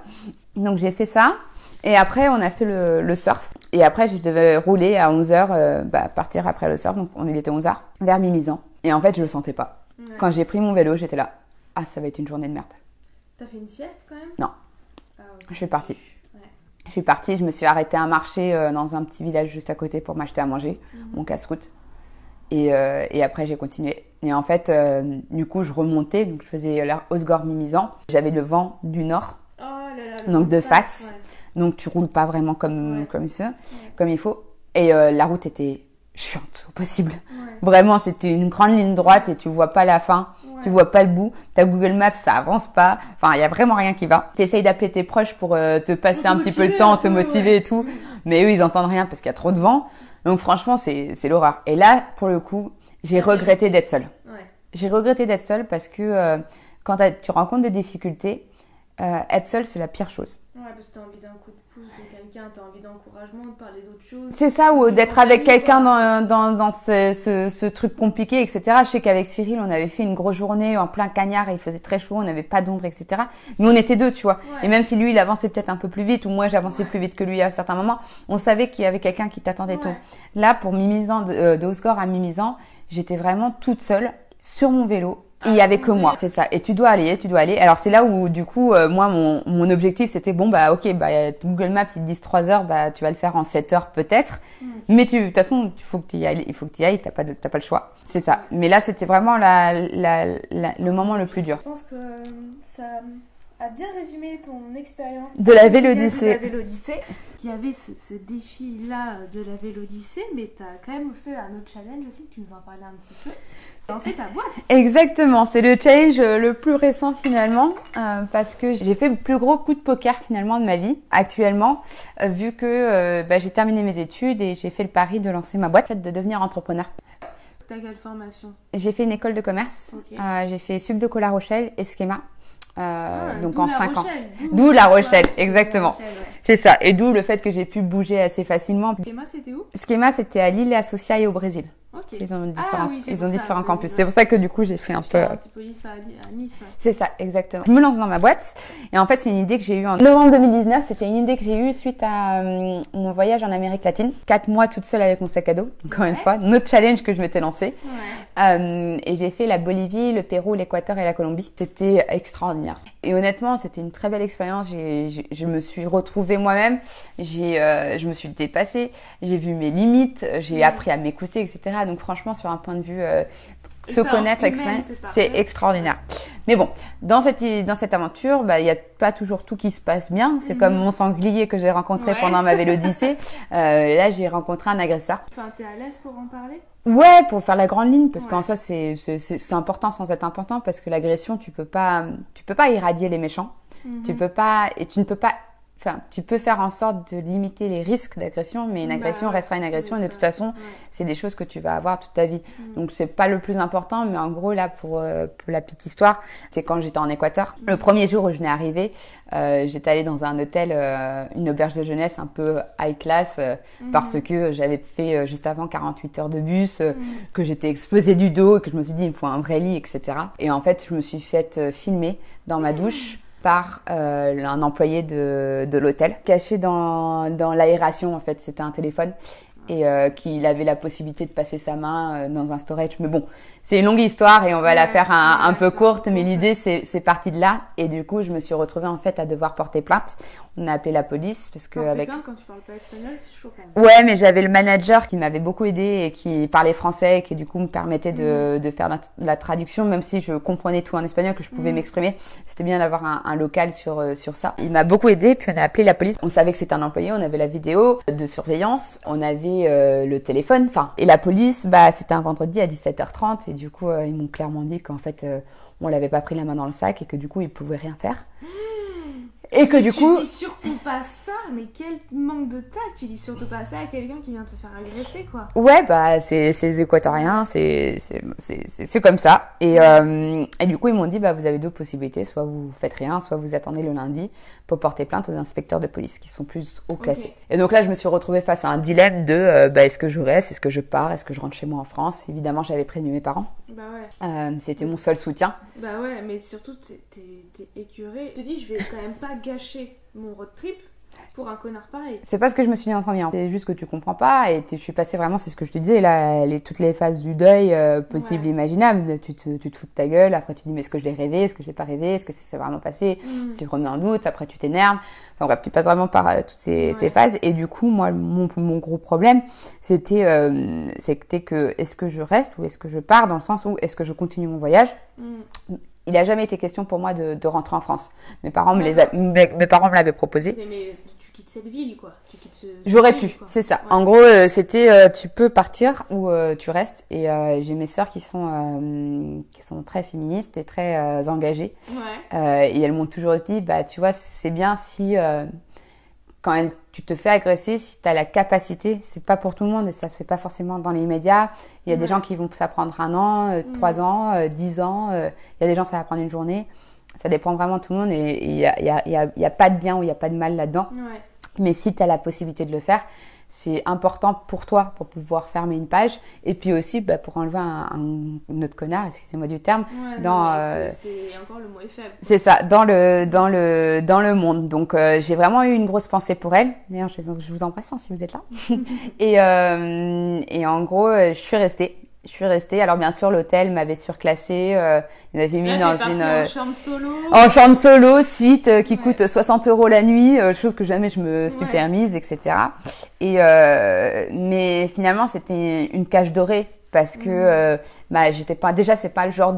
Donc j'ai fait ça. Et après, on a fait le, le surf. Et après, je devais rouler à 11h, bah, partir après le surf. Donc on il était 11h, vers Mimizan. Et en fait, je le sentais pas. Ouais. Quand j'ai pris mon vélo, j'étais là. Ah, ça va être une journée de merde. T'as fait une sieste quand même? Non. Ah. Je suis partie. Ouais. Je suis partie, je me suis arrêtée à un marché euh, dans un petit village juste à côté pour m'acheter à manger, Mhm. mon casse-route. Et, euh, et après, j'ai continué. Et en fait, euh, du coup, je remontais, donc je faisais la Osgore-Mimizan. J'avais le vent du nord, Oh là là. le Donc, de face. ouais. donc tu roules pas vraiment comme, Ouais. comme ça, comme il faut. Et euh, la route était chiante au possible. Ouais. Vraiment, c'était une grande ligne droite et tu vois pas la fin. Ouais. Tu vois pas le bout. Ta Google Maps, ça avance pas. Enfin, il y a vraiment rien qui va. Tu essayes d'appeler tes proches pour euh, te passer un petit peu le temps, te motiver ouais. et tout. Mais eux, ils entendent rien parce qu'il y a trop de vent. Donc franchement, c'est c'est l'horreur. Et là, pour le coup, j'ai regretté d'être seule. J'ai regretté d'être seule parce que euh, quand tu rencontres des difficultés, euh, être seule, c'est la pire chose. Ouais, parce que t'as envie d'un coup de pouce de quelqu'un, t'as envie d'encouragement, de parler d'autre chose. C'est ça, ou d'être de avec quelqu'un dans, dans, dans ce, ce, ce truc compliqué, etc. Je sais qu'avec Cyril, on avait fait une grosse journée en plein cagnard et il faisait très chaud, on n'avait pas d'ombre, etc. Mais on était deux, tu vois. Ouais. Et même si lui, il avançait peut-être un peu plus vite, ou moi, j'avançais Ouais. plus vite que lui à certains moments, on savait qu'il y avait quelqu'un qui t'attendait Ouais. tôt. Là, pour Mimizan, de, euh, d'Osgore à Mimizan, j'étais vraiment toute seule sur mon vélo. Il y avait que moi, c'est ça. Et tu dois aller, tu dois aller. Alors c'est là où du coup, euh, moi, mon, mon objectif, c'était bon, bah ok, bah Google Maps, ils te disent 3 heures, bah tu vas le faire en 7 heures peut-être. Mm. Mais tu, de toute façon, il faut que tu y ailles, il faut que tu y ailles, t'as pas, de- t'as pas le choix. C'est ça. Mais là, c'était vraiment la, la, la- le moment le plus dur. Je pense que ça a bien résumé ton expérience De la de Vélodyssée. la Vélodyssée. Il y avait ce, ce défi-là de la Vélodyssée, mais tu as quand même fait un autre challenge aussi, tu nous en parlais un petit peu. Lancer ta boîte. Exactement, c'est le challenge euh, le plus récent finalement, euh, parce que j'ai fait le plus gros coup de poker finalement de ma vie actuellement, euh, vu que euh, bah, j'ai terminé mes études et j'ai fait le pari de lancer ma boîte, de devenir entrepreneur. T'as quelle formation? J'ai fait une école de commerce, Ok. euh, j'ai fait Sub de La Rochelle et Schema, euh, Ah, donc en La 5 ans. D'où La Rochelle, exactement. Ouais. C'est ça, et d'où le fait que j'ai pu bouger assez facilement. Moi, c'était où? Schema, c'était à Lille et à Sofia et au Brésil. Ok. Ils ont Ah différents, oui, ils ont différents campus. C'est pour ça que du coup, j'ai fait un peu. Un petit police à, Li- à Nice. C'est ça, exactement. Je me lance dans ma boîte. Et en fait, c'est une idée que j'ai eue en novembre 2019. C'était une idée que j'ai eue suite à euh, mon voyage en Amérique latine. Quatre mois toute seule avec mon sac à dos, encore une fois. Notre challenge que je m'étais lancé. Ouais. Euh, et j'ai fait la Bolivie, le Pérou, l'Équateur et la Colombie. C'était extraordinaire. Et honnêtement, c'était une très belle expérience. Je me suis retrouvée moi-même. J'ai, euh, je me suis dépassée. J'ai vu mes limites. J'ai Mhm. appris à m'écouter, etc. Donc franchement, sur un point de vue euh, se connaître, expérience, c'est extraordinaire. Mais bon, dans cette dans cette aventure, bah il y a pas toujours tout qui se passe bien. C'est Mhm. comme mon sanglier que j'ai rencontré Ouais. pendant ma vélodyssée. euh, là, j'ai rencontré un agresseur. Enfin, t'es à l'aise pour en parler? Ouais, pour faire la grande ligne, parce Ouais. qu'en soi c'est c'est c'est c'est important sans être important, parce que l'agression tu peux pas tu peux pas irradier les méchants. Tu Mhm. peux pas et tu ne peux pas Enfin, tu peux faire en sorte de limiter les risques d'agression, mais une Bah, agression restera une agression et de toute façon, c'est des choses que tu vas avoir toute ta vie. Mhm. Donc c'est pas le plus important, mais en gros là pour euh, pour la petite histoire, c'est quand j'étais en Équateur. Le premier jour où je venais arriver, euh, j'étais allée dans un hôtel, euh, une auberge de jeunesse un peu high class, euh, Mhm. parce que j'avais fait euh, juste avant 48 heures de bus, euh, Mhm. que j'étais exposée du dos et que je me suis dit il me faut un vrai lit, etc. Et en fait je me suis faite euh, filmer dans ma douche par euh, un employé de, l'hôtel, caché dans, dans l'aération en fait, c'était un téléphone et euh, qu'il avait la possibilité de passer sa main euh, dans un storage. Mais bon, c'est une longue histoire et on va la faire un, peu courte, mais l'idée c'est parti de là et du coup je me suis retrouvée en fait à devoir porter plainte. On a appelé la police parce que Porter avec plainte quand tu parles pas espagnol, c'est chaud quand même. Ouais, mais j'avais le manager qui m'avait beaucoup aidé et qui parlait français et qui du coup me permettait de, Mm. de faire la, la traduction, même si je comprenais tout en espagnol, que je pouvais Mhm. m'exprimer. C'était bien d'avoir un, un local sur euh, sur ça. Il m'a beaucoup aidé, puis on a appelé la police. On savait que c'était un employé, on avait la vidéo de surveillance, on avait euh, le téléphone, enfin. Et la police, bah c'était un vendredi à 17h30 et du coup euh, ils m'ont clairement dit qu'en fait euh, on l'avait pas pris la main dans le sac et que du coup ils pouvaient rien faire. Et que du tu coup, dis surtout pas ça, mais quel manque de tact. Tu dis surtout pas ça à quelqu'un qui vient te faire agresser, quoi. Ouais, bah c'est c'est les équatoriens, c'est c'est c'est c'est- c'est comme ça. Et euh, et du coup ils m'ont dit bah vous avez deux possibilités, soit vous faites rien, soit vous attendez le lundi pour porter plainte aux inspecteurs de police qui sont plus haut classés. Et donc là je me suis retrouvée face à un dilemme de euh, bah est-ce que je reste, est-ce que je pars, est-ce que je rentre chez moi en France? Évidemment j'avais prévenu mes parents, Bah ouais. Euh, c'était mon seul soutien. Bah ouais, mais surtout, t'es- écuré. Je te dis, je vais quand même pas gâcher mon road trip Pour un connard pareil. C'est pas ce que je me suis dit en premier. C'est juste que tu comprends pas et je suis passée vraiment, c'est ce que je te disais, là, les, toutes les phases du deuil euh, possibles, Ouais. imaginables. Tu te, tu te fous de ta gueule, après tu te dis mais est-ce que je l'ai rêvé, est-ce que je l'ai pas rêvé, est-ce que ça s'est vraiment passé? Mm. Tu te remets en doute, après tu t'énerves. Enfin bref, tu passes vraiment par euh, toutes ces, Ouais. ces phases. Et du coup, moi, mon, mon gros problème, c'était euh, c'était que est-ce que je reste ou est-ce que je pars dans le sens où est-ce que je continue mon voyage? Mm. Il a jamais été question pour moi de, de rentrer en France. Mes parents me les a- mes, mes parents me l'avaient proposé. Mais, tu quittes cette ville, quoi. Tu quittes ce. J'aurais pu, c'est ça. Ouais. En gros, euh, c'était euh, tu peux partir ou euh, tu restes. Et euh, j'ai mes sœurs qui sont euh, qui sont très féministes et très euh, engagées. Ouais. Euh, et elles m'ont toujours dit, bah tu vois, c'est bien si euh, quand elle- tu te fais agresser, si tu as la capacité, c'est pas pour tout le monde et ça se fait pas forcément dans les médias. Il y a des gens qui vont ça prendre un an, euh, trois ans, euh, dix ans. euh, Il y a des gens ça va prendre une journée. Ça dépend vraiment de tout le monde et il y a, y, a, y, a, il y a pas de bien ou il y a pas de mal là-dedans. Ouais. Mais si tu as la possibilité de le faire, c'est important pour toi pour pouvoir fermer une page et puis aussi bah, pour enlever un, un, un autre connard, excusez-moi du terme, Ouais, Dans, euh, c'est- encore le mot est faible. c'est ça, dans le dans le dans le monde. Donc euh, j'ai vraiment eu une grosse pensée pour elle. D'ailleurs, je vous embrasse hein, si vous êtes là. et euh, et en gros, euh, je suis restée. Je suis restée. Alors bien sûr, l'hôtel m'avait surclassé. Euh, il m'avait mis dans une en euh, chambre solo. en chambre solo, suite euh, qui Ouais. coûte 60 euros la nuit, euh, chose que jamais je me suis Ouais. permise, etc. Et euh, mais finalement, c'était une cage dorée parce que euh, bah j'étais pas déjà c'est pas le genre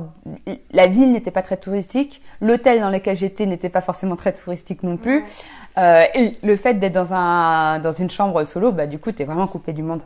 la ville n'était pas très touristique, l'hôtel dans lequel j'étais n'était pas forcément très touristique non plus. Ouais. Euh, et le fait d'être dans un dans une chambre solo, bah du coup t'es vraiment coupé du monde.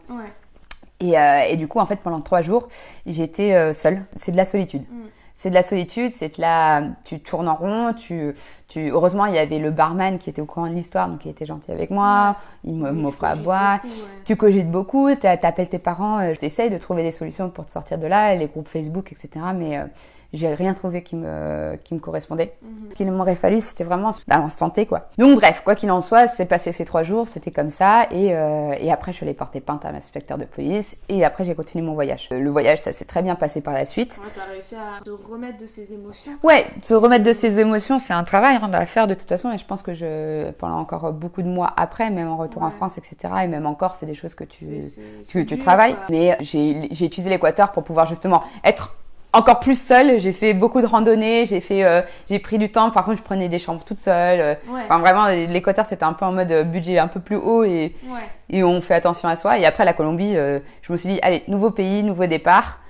Et, euh, et du coup, en fait, pendant trois jours, j'étais euh, seule. C'est de la solitude. Mm. C'est de la solitude, c'est de la, tu tournes en rond, tu, tu, heureusement, il y avait le barman qui était au courant de l'histoire, donc il était gentil avec moi, il m'offrait à boire. beaucoup, ouais. Tu cogites beaucoup, t'a- t'appelles tes parents, euh, t'essayes de trouver des solutions pour te sortir de là, les groupes Facebook, etc. Mais euh, j'ai rien trouvé qui me, qui me correspondait. Ce qu'il m'aurait fallu, c'était vraiment à l'instant T, quoi. Donc bref, quoi qu'il en soit, c'est passé ces trois jours, c'était comme ça, et, euh, et après je allée porter plainte à l'inspecteur de police, et après j'ai continué mon voyage. Euh, Le voyage, ça s'est très bien passé par la suite. Ouais, t'as réussi à te remettre de ses émotions. Ouais, se remettre de ses émotions, c'est un travail hein, à faire de toute façon, et je pense que je, pendant encore beaucoup de mois après, même en retour en. France, etc., et même encore, c'est des choses que tu, C'est- c'est- tu, c'est tu dur, travailles. quoi. Mais j'ai j'ai utilisé l'Équateur pour pouvoir justement être encore plus seule. J'ai fait beaucoup de randonnées, j'ai fait, euh, j'ai pris du temps. Par contre, je prenais des chambres toute seule. euh, Ouais. Enfin, vraiment, l'Équateur, c'était un peu en mode euh, budget un peu plus haut et, Ouais. et on fait attention à soi. Et après, la Colombie, euh, je me suis dit, allez, nouveau pays, nouveau départ.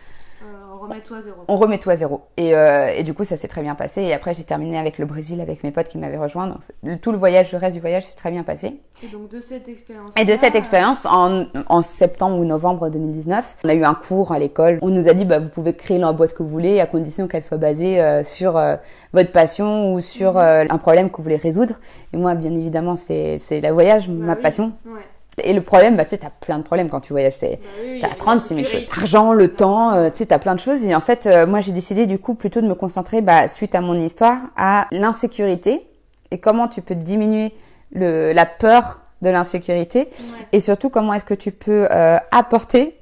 Euh, Remets-toi à zéro. On remet tout à zéro. Et, euh, et du coup, ça s'est très bien passé. Et après, j'ai terminé avec le Brésil, avec mes potes qui m'avaient rejoint. Donc, le- tout le voyage, le reste du voyage, s'est très bien passé. Et donc de cette expérience. Et de cette expérience, en, en septembre ou novembre 2019, on a eu un cours à l'école. On nous a dit, bah, vous pouvez créer la boîte que vous voulez, à condition qu'elle soit basée euh, sur euh, votre passion ou sur un problème que vous voulez résoudre. Et moi, bien évidemment, c'est le voyage, ma oui. passion. Ouais. Et le problème, bah, tu sais, t'as plein de problèmes quand tu voyages. C'est Bah oui, T'as a la 36 000 sécurité. choses. Argent, le temps, euh, tu sais, t'as plein de choses. Et en fait, euh, moi, j'ai décidé du coup plutôt de me concentrer, bah, suite à mon histoire, à l'insécurité et comment tu peux diminuer le, la peur de l'insécurité Ouais. et surtout comment est-ce que tu peux euh, apporter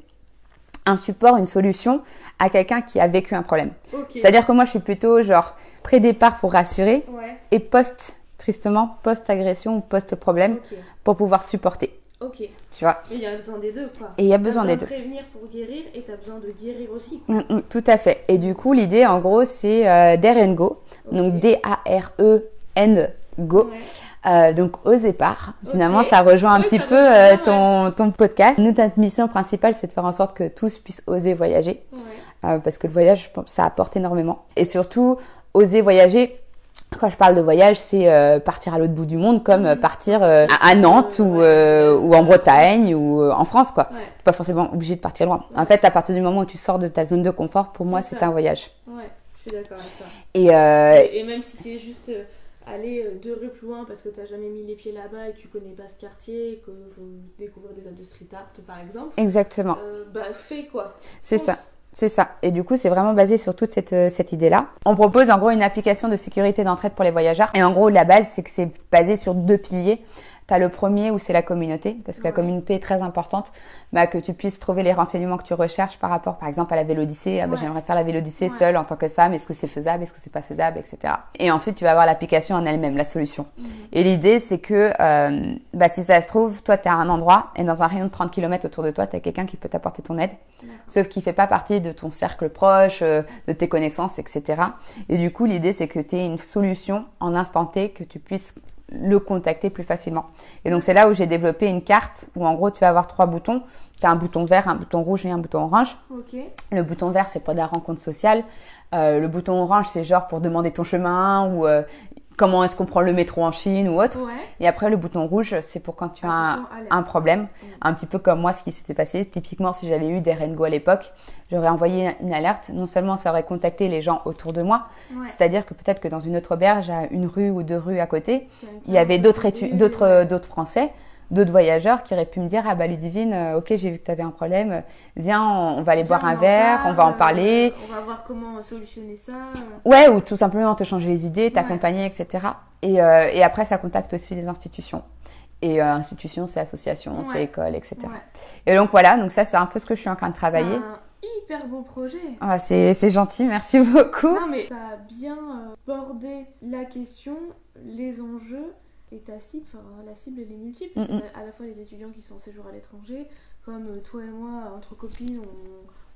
un support, une solution à quelqu'un qui a vécu un problème. C'est-à-dire que moi, je suis plutôt genre pré-départ pour rassurer Ouais. et post, tristement, post-agression ou post-problème pour pouvoir supporter. Ok. Tu vois il y a besoin des deux, quoi. Et il y a besoin des de deux. prévenir pour guérir et t'as besoin de guérir aussi. quoi. Mm, mm, tout à fait. Et du coup, l'idée, en gros, c'est euh, Dare and Go. Donc, Ok. D-A-R-E-N Go. Ouais. Euh, donc, aux épars. Finalement, ça rejoint un petit peu euh, ton, ton podcast. Nous, notre mission principale, c'est de faire en sorte que tous puissent oser voyager. Ouais. Euh, parce que le voyage, ça apporte énormément. Et surtout, oser voyager. Quand je parle de voyage, c'est euh, partir à l'autre bout du monde, comme euh, partir euh, à, Nantes ou, ou en Bretagne ou en France, quoi. Ouais. T'es pas forcément obligé de partir loin. En fait, à partir du moment où tu sors de ta zone de confort, pour moi, C'est ça. un voyage. Ouais. Je suis d'accord avec toi. Et, Et, même si c'est juste aller deux rues plus loin parce que t'as jamais mis les pieds là-bas et que tu connais pas ce quartier et que faut découvrir des œuvres de street art par exemple, exactement, bah fais quoi. c'est ça. C'est ça. Et du coup, c'est vraiment basé sur toute cette, euh, cette idée-là. On propose en gros une application de sécurité d'entraide pour les voyageurs. Et en gros, la base, c'est que c'est basé sur deux piliers. Tu as le premier où c'est la communauté, parce que la communauté est très importante, bah, que tu puisses trouver les renseignements que tu recherches par rapport, par exemple, à la Vélodyssée. Ah, bah, Ouais. J'aimerais faire la Vélodyssée Ouais. seule en tant que femme. Est-ce que c'est faisable? Est-ce que c'est pas faisable? Etc. Et ensuite, tu vas avoir l'application en elle-même, la solution. Mhm. Et l'idée, c'est que euh, bah, si ça se trouve, toi, tu es à un endroit et dans un rayon de 30 km autour de toi, tu as quelqu'un qui peut t'apporter ton aide, sauf qu'il fait pas partie de ton cercle proche, euh, de tes connaissances, etc. Et du coup, l'idée, c'est que tu aies une solution en instant T, que tu puisses le contacter plus facilement. Et donc, c'est là où j'ai développé une carte où, en gros, tu vas avoir trois boutons. Tu as un bouton vert, un bouton rouge et un bouton orange. Le bouton vert, c'est pour des rencontres sociales. Euh, le bouton orange, c'est genre pour demander ton chemin ou euh, comment est-ce qu'on prend le métro en Chine ou autre. Ouais. Et après, le bouton rouge, c'est pour quand tu as un, problème. Mm. Un petit peu comme moi, ce qui s'était passé. Typiquement, si j'avais eu des Rengo à l'époque, j'aurais envoyé une alerte. Non seulement ça aurait contacté les gens autour de moi, Ouais. c'est-à-dire que peut-être que dans une autre auberge, à une rue ou deux rues à côté, il y avait d'autres euh, d'autres Français, d'autres voyageurs qui auraient pu me dire ah bah Ludivine, euh, ok j'ai vu que tu avais un problème, euh, viens on, on va aller Viens, boire un verre, on va en parle, parler. euh, On va voir comment solutionner ça. Ouais, ou tout simplement te changer les idées, t'accompagner, etc. Et, euh, et après, ça contacte aussi les institutions. Et euh, institutions, c'est associations, c'est écoles, etc. Ouais. Et donc voilà, donc ça, c'est un peu ce que je suis en train de travailler. C'est un hyper beau projet. Ah, c'est c'est gentil, merci beaucoup. Non mais t'as bien euh, bordé la question, les enjeux et ta cible, enfin la cible elle est multiple. parce Mm, que À la fois les étudiants qui sont en séjour à l'étranger, comme euh, toi et moi entre copines,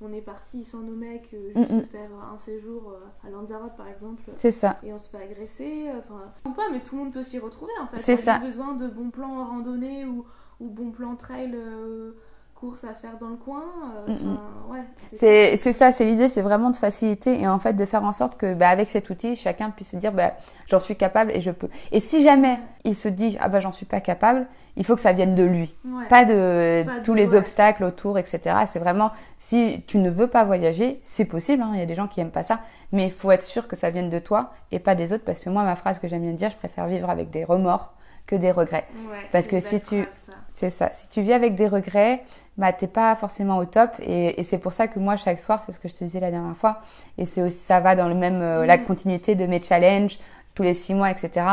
on, on est partis sans nos mecs euh, juste Mm, faire un séjour euh, à Lanzarote par exemple. C'est ça. Et on se fait agresser, enfin, ou pas, mais tout le monde peut s'y retrouver en fait. C'est ça. besoin de bons plans randonnée ou, ou bons plans trail, euh, course à faire dans le coin. euh, Mm, ouais. C'est ça, c'est l'idée, c'est vraiment de faciliter et en fait de faire en sorte que bah, avec cet outil, chacun puisse se dire bah, j'en suis capable et je peux. Et si jamais il se dit ah bah j'en suis pas capable, il faut que ça vienne de lui. Ouais. pas de Pas de- tous les ouais. obstacles autour, etc. C'est vraiment, si tu ne veux pas voyager, c'est possible, hein, il y a des gens qui aiment pas ça, mais il faut être sûr que ça vienne de toi et pas des autres, parce que moi, ma phrase que j'aime bien dire, je préfère vivre avec des remords que des regrets. Ouais, Parce que si tu-. C'est ça. Si tu vis avec des regrets, bah t'es pas forcément au top, et, et c'est pour ça que moi, chaque soir, c'est ce que je te disais la dernière fois, et c'est aussi, ça va dans le même, euh, la Mhm. continuité de mes challenges, tous les six mois, etc.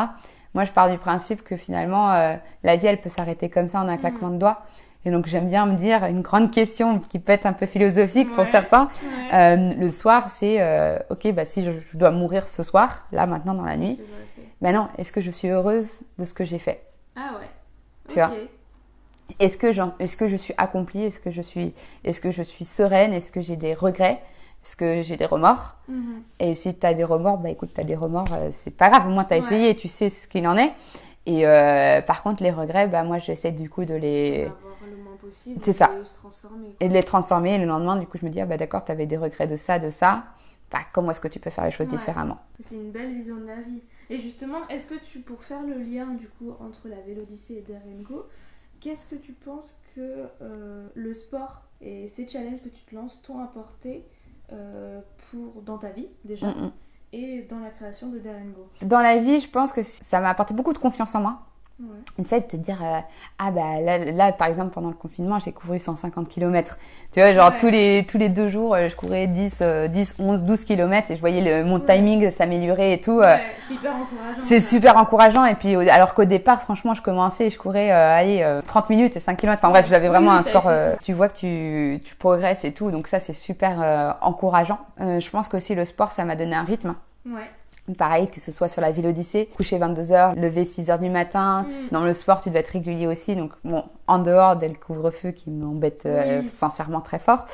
Moi, je pars du principe que finalement, euh, la vie, elle peut s'arrêter comme ça en un claquement de doigts. Et donc, j'aime bien me dire une grande question qui peut être un peu philosophique pour certains. Ouais. Euh, le soir, c'est euh, ok, bah si je, je dois mourir ce soir, là maintenant dans la nuit, bah non, est-ce que je suis heureuse de ce que j'ai fait? Ah ouais. Tu vois? Est-ce que est-ce que je suis accomplie Est-ce que je suis est-ce que je suis sereine Est-ce que j'ai des regrets Est-ce que j'ai des remords? Mhm. Et si tu as des remords, bah écoute, tu as des remords, euh, c'est pas grave, au moins tu as Ouais. essayé et tu sais ce qu'il en est. Et euh, par contre, les regrets, bah moi j'essaie du coup de les. C'est ça. Et de les transformer. Et le lendemain, du coup, je me dis ah bah d'accord, tu avais des regrets de ça, de ça. Bah comment est-ce que tu peux faire les choses Ouais. différemment? C'est une belle vision de la vie. Et justement, est-ce que tu, pour faire le lien du coup entre la Vélodyssée et Darengo, qu'est-ce que tu penses que euh, le sport et ces challenges que tu te lances t'ont apporté euh, pour, dans ta vie déjà Mm, mm. et dans la création de Darengo Dans la vie, je pense que ça m'a apporté beaucoup de confiance en moi. Ouais. Sais, de te dire, euh, ah bah là, là, par exemple, pendant le confinement, j'ai couru 150 km. Tu vois, genre Ouais. tous, les, tous les deux jours, euh, je courais 10, euh, 10 11, 12 km et je voyais le, mon Ouais. timing s'améliorer et tout. euh, c'est hyper encourageant. c'est super encourageant. Et puis, alors qu'au départ, franchement, je commençais et je courais, euh, allez, euh, 30 minutes et 5 km. Enfin bref, j'avais vraiment oui, un score. tu vois que tu, tu progresses et tout. Donc ça, c'est super encourageant. Je pense qu'aussi le sport, ça m'a donné un rythme. Ouais. Pareil, que ce soit sur la ville Odyssée, coucher 22h, lever 6h du matin. Mm. Dans le sport, tu dois être régulier aussi. Donc, bon, en dehors dès le couvre-feu qui m'embête euh, sincèrement très fort,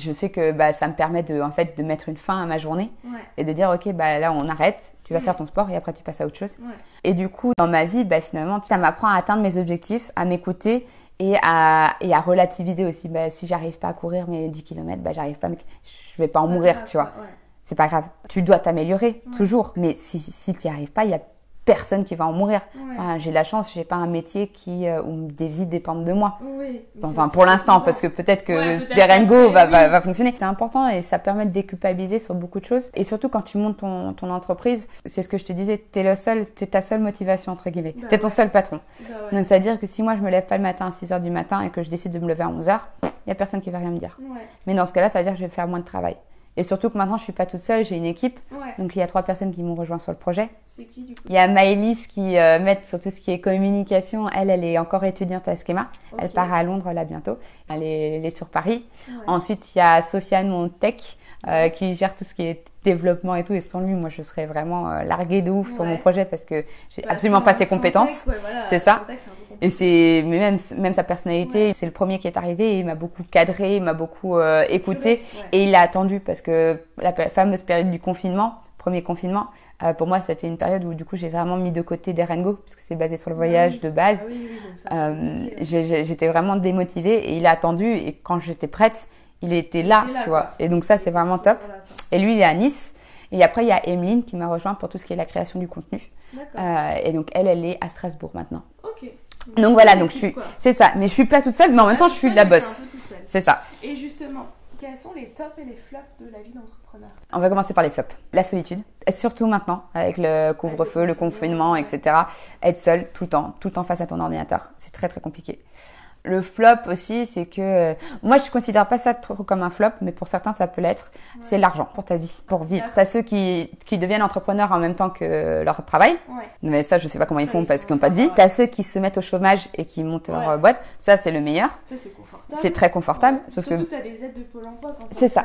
je sais que bah, ça me permet de, en fait, de mettre une fin à ma journée Ouais. et de dire, OK, bah, là, on arrête, tu vas Mm. faire ton sport et après, tu passes à autre chose. Ouais. Et du coup, dans ma vie, bah, finalement, ça m'apprend à atteindre mes objectifs, à m'écouter et à, et à relativiser aussi. Bah, si j'arrive pas à courir mes 10 km, bah, j'arrive pas, mais je vais pas en mourir, tu vois ouais. C'est pas grave. Tu dois t'améliorer, toujours. Mais si, si tu n'y arrives pas, il y a personne qui va en mourir. Ouais. Enfin, j'ai la chance, j'ai pas un métier qui, euh, où des vies dépendent de moi. Oui. Enfin, c'est pour l'instant, parce que peut-être que Ouais, le peut-être Derengo va, va, fonctionner. C'est important et ça permet de déculpabiliser sur beaucoup de choses. Et surtout quand tu montes ton, ton entreprise, c'est ce que je te disais, t'es le seul, t'es ta seule motivation, entre guillemets. Bah t'es ton ouais. seul patron. Bah. Donc, c'est-à-dire que si moi je me lève pas le matin à 6 heures du matin et que je décide de me lever à 11 heures, il y a personne qui va rien me dire. Mais dans ce cas-là, ça veut dire que je vais faire moins de travail. Et surtout que maintenant, je suis pas toute seule, j'ai une équipe. Ouais. Donc, il y a trois personnes qui m'ont rejoint sur le projet. C'est qui du coup? Il y a Maëlys qui euh, m'aide sur tout ce qui est communication. Elle, elle est encore étudiante à Schema. Elle part à Londres là bientôt. Elle est, elle est sur Paris. Ouais. Ensuite, il y a Sofiane, mon tech, euh, qui gère tout ce qui est développement et tout. Et sans lui, moi, je serais vraiment euh, larguée de ouf sur mon projet parce que j'ai Bah, absolument sans- pas ses compétences. tech, ouais, voilà, C'est ça. Et c'est mais même même sa personnalité, Ouais. c'est le premier qui est arrivé, il m'a beaucoup cadré, il m'a beaucoup euh, écouté et il a attendu parce que la fameuse période du confinement, premier confinement, euh, pour moi c'était une période où du coup j'ai vraiment mis de côté Derengo parce que c'est basé sur le voyage oui. de base. Ah oui, oui, Euh, j'étais vraiment démotivée et il a attendu et quand j'étais prête, il était là, Il était là, tu vois. quoi. Et donc ça c'est vraiment top. Et lui il est à Nice. Et après il y a Emeline qui m'a rejoint pour tout ce qui est la création du contenu. Euh, et donc elle elle est à Strasbourg maintenant. Ok. Donc voilà, c'est donc je suis, c'est ça. Mais je suis pas toute seule, mais en même temps, Ah, je suis la boss. C'est ça. Et justement, quels sont les tops et les flops de la vie d'entrepreneur? On va commencer par les flops. La solitude, surtout maintenant, avec le couvre-feu, le confinement, etc. Être seule tout le temps, tout le temps face à ton ordinateur, c'est très très compliqué. Le flop aussi, c'est que euh, moi je considère pas ça trop comme un flop, mais pour certains ça peut l'être. C'est l'argent pour ta vie, pour vivre. D'accord. T'as ceux qui, qui deviennent entrepreneurs en même temps que leur travail, Ouais. mais ça je sais pas comment ils font ils parce qu'ils n'ont pas de vie. T'as ceux qui se mettent au chômage et qui montent leur Ouais. boîte, ça c'est le meilleur. Ça, c'est confortable. C'est très confortable, sauf que Surtout, t'as des aides de Pôle emploi quand t'es C'est ça.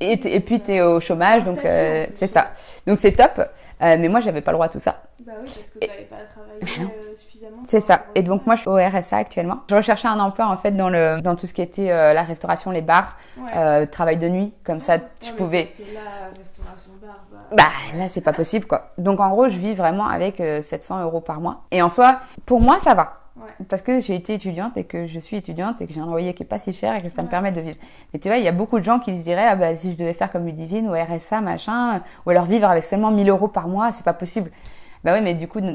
Et, et puis tu es au chômage, donc euh, c'est ça. Donc c'est top. Euh, mais moi, j'avais pas le droit à tout ça. Bah oui, parce que t'avais pas travaillé euh, suffisamment. C'est ça. Et donc moi, je suis au RSA actuellement. Je recherchais un emploi en fait dans le dans tout ce qui était euh, la restauration, les bars, Ouais. euh, travail de nuit. Comme ça, Ouais, je mais pouvais. là, restauration bar, bah, Bah là, c'est pas possible quoi. Donc en gros, je vis vraiment avec euh, 700 euros par mois. Et en soi, pour moi, ça va. Ouais. Parce que j'ai été étudiante et que je suis étudiante et que j'ai un loyer qui est pas si cher et que ça me Ouais. permet de vivre. Mais tu vois, il y a beaucoup de gens qui se diraient, ah bah si je devais faire comme Ludivine ou RSA, machin, ou alors vivre avec seulement 1000 euros par mois, c'est pas possible. Bah oui, mais du coup, Ouais.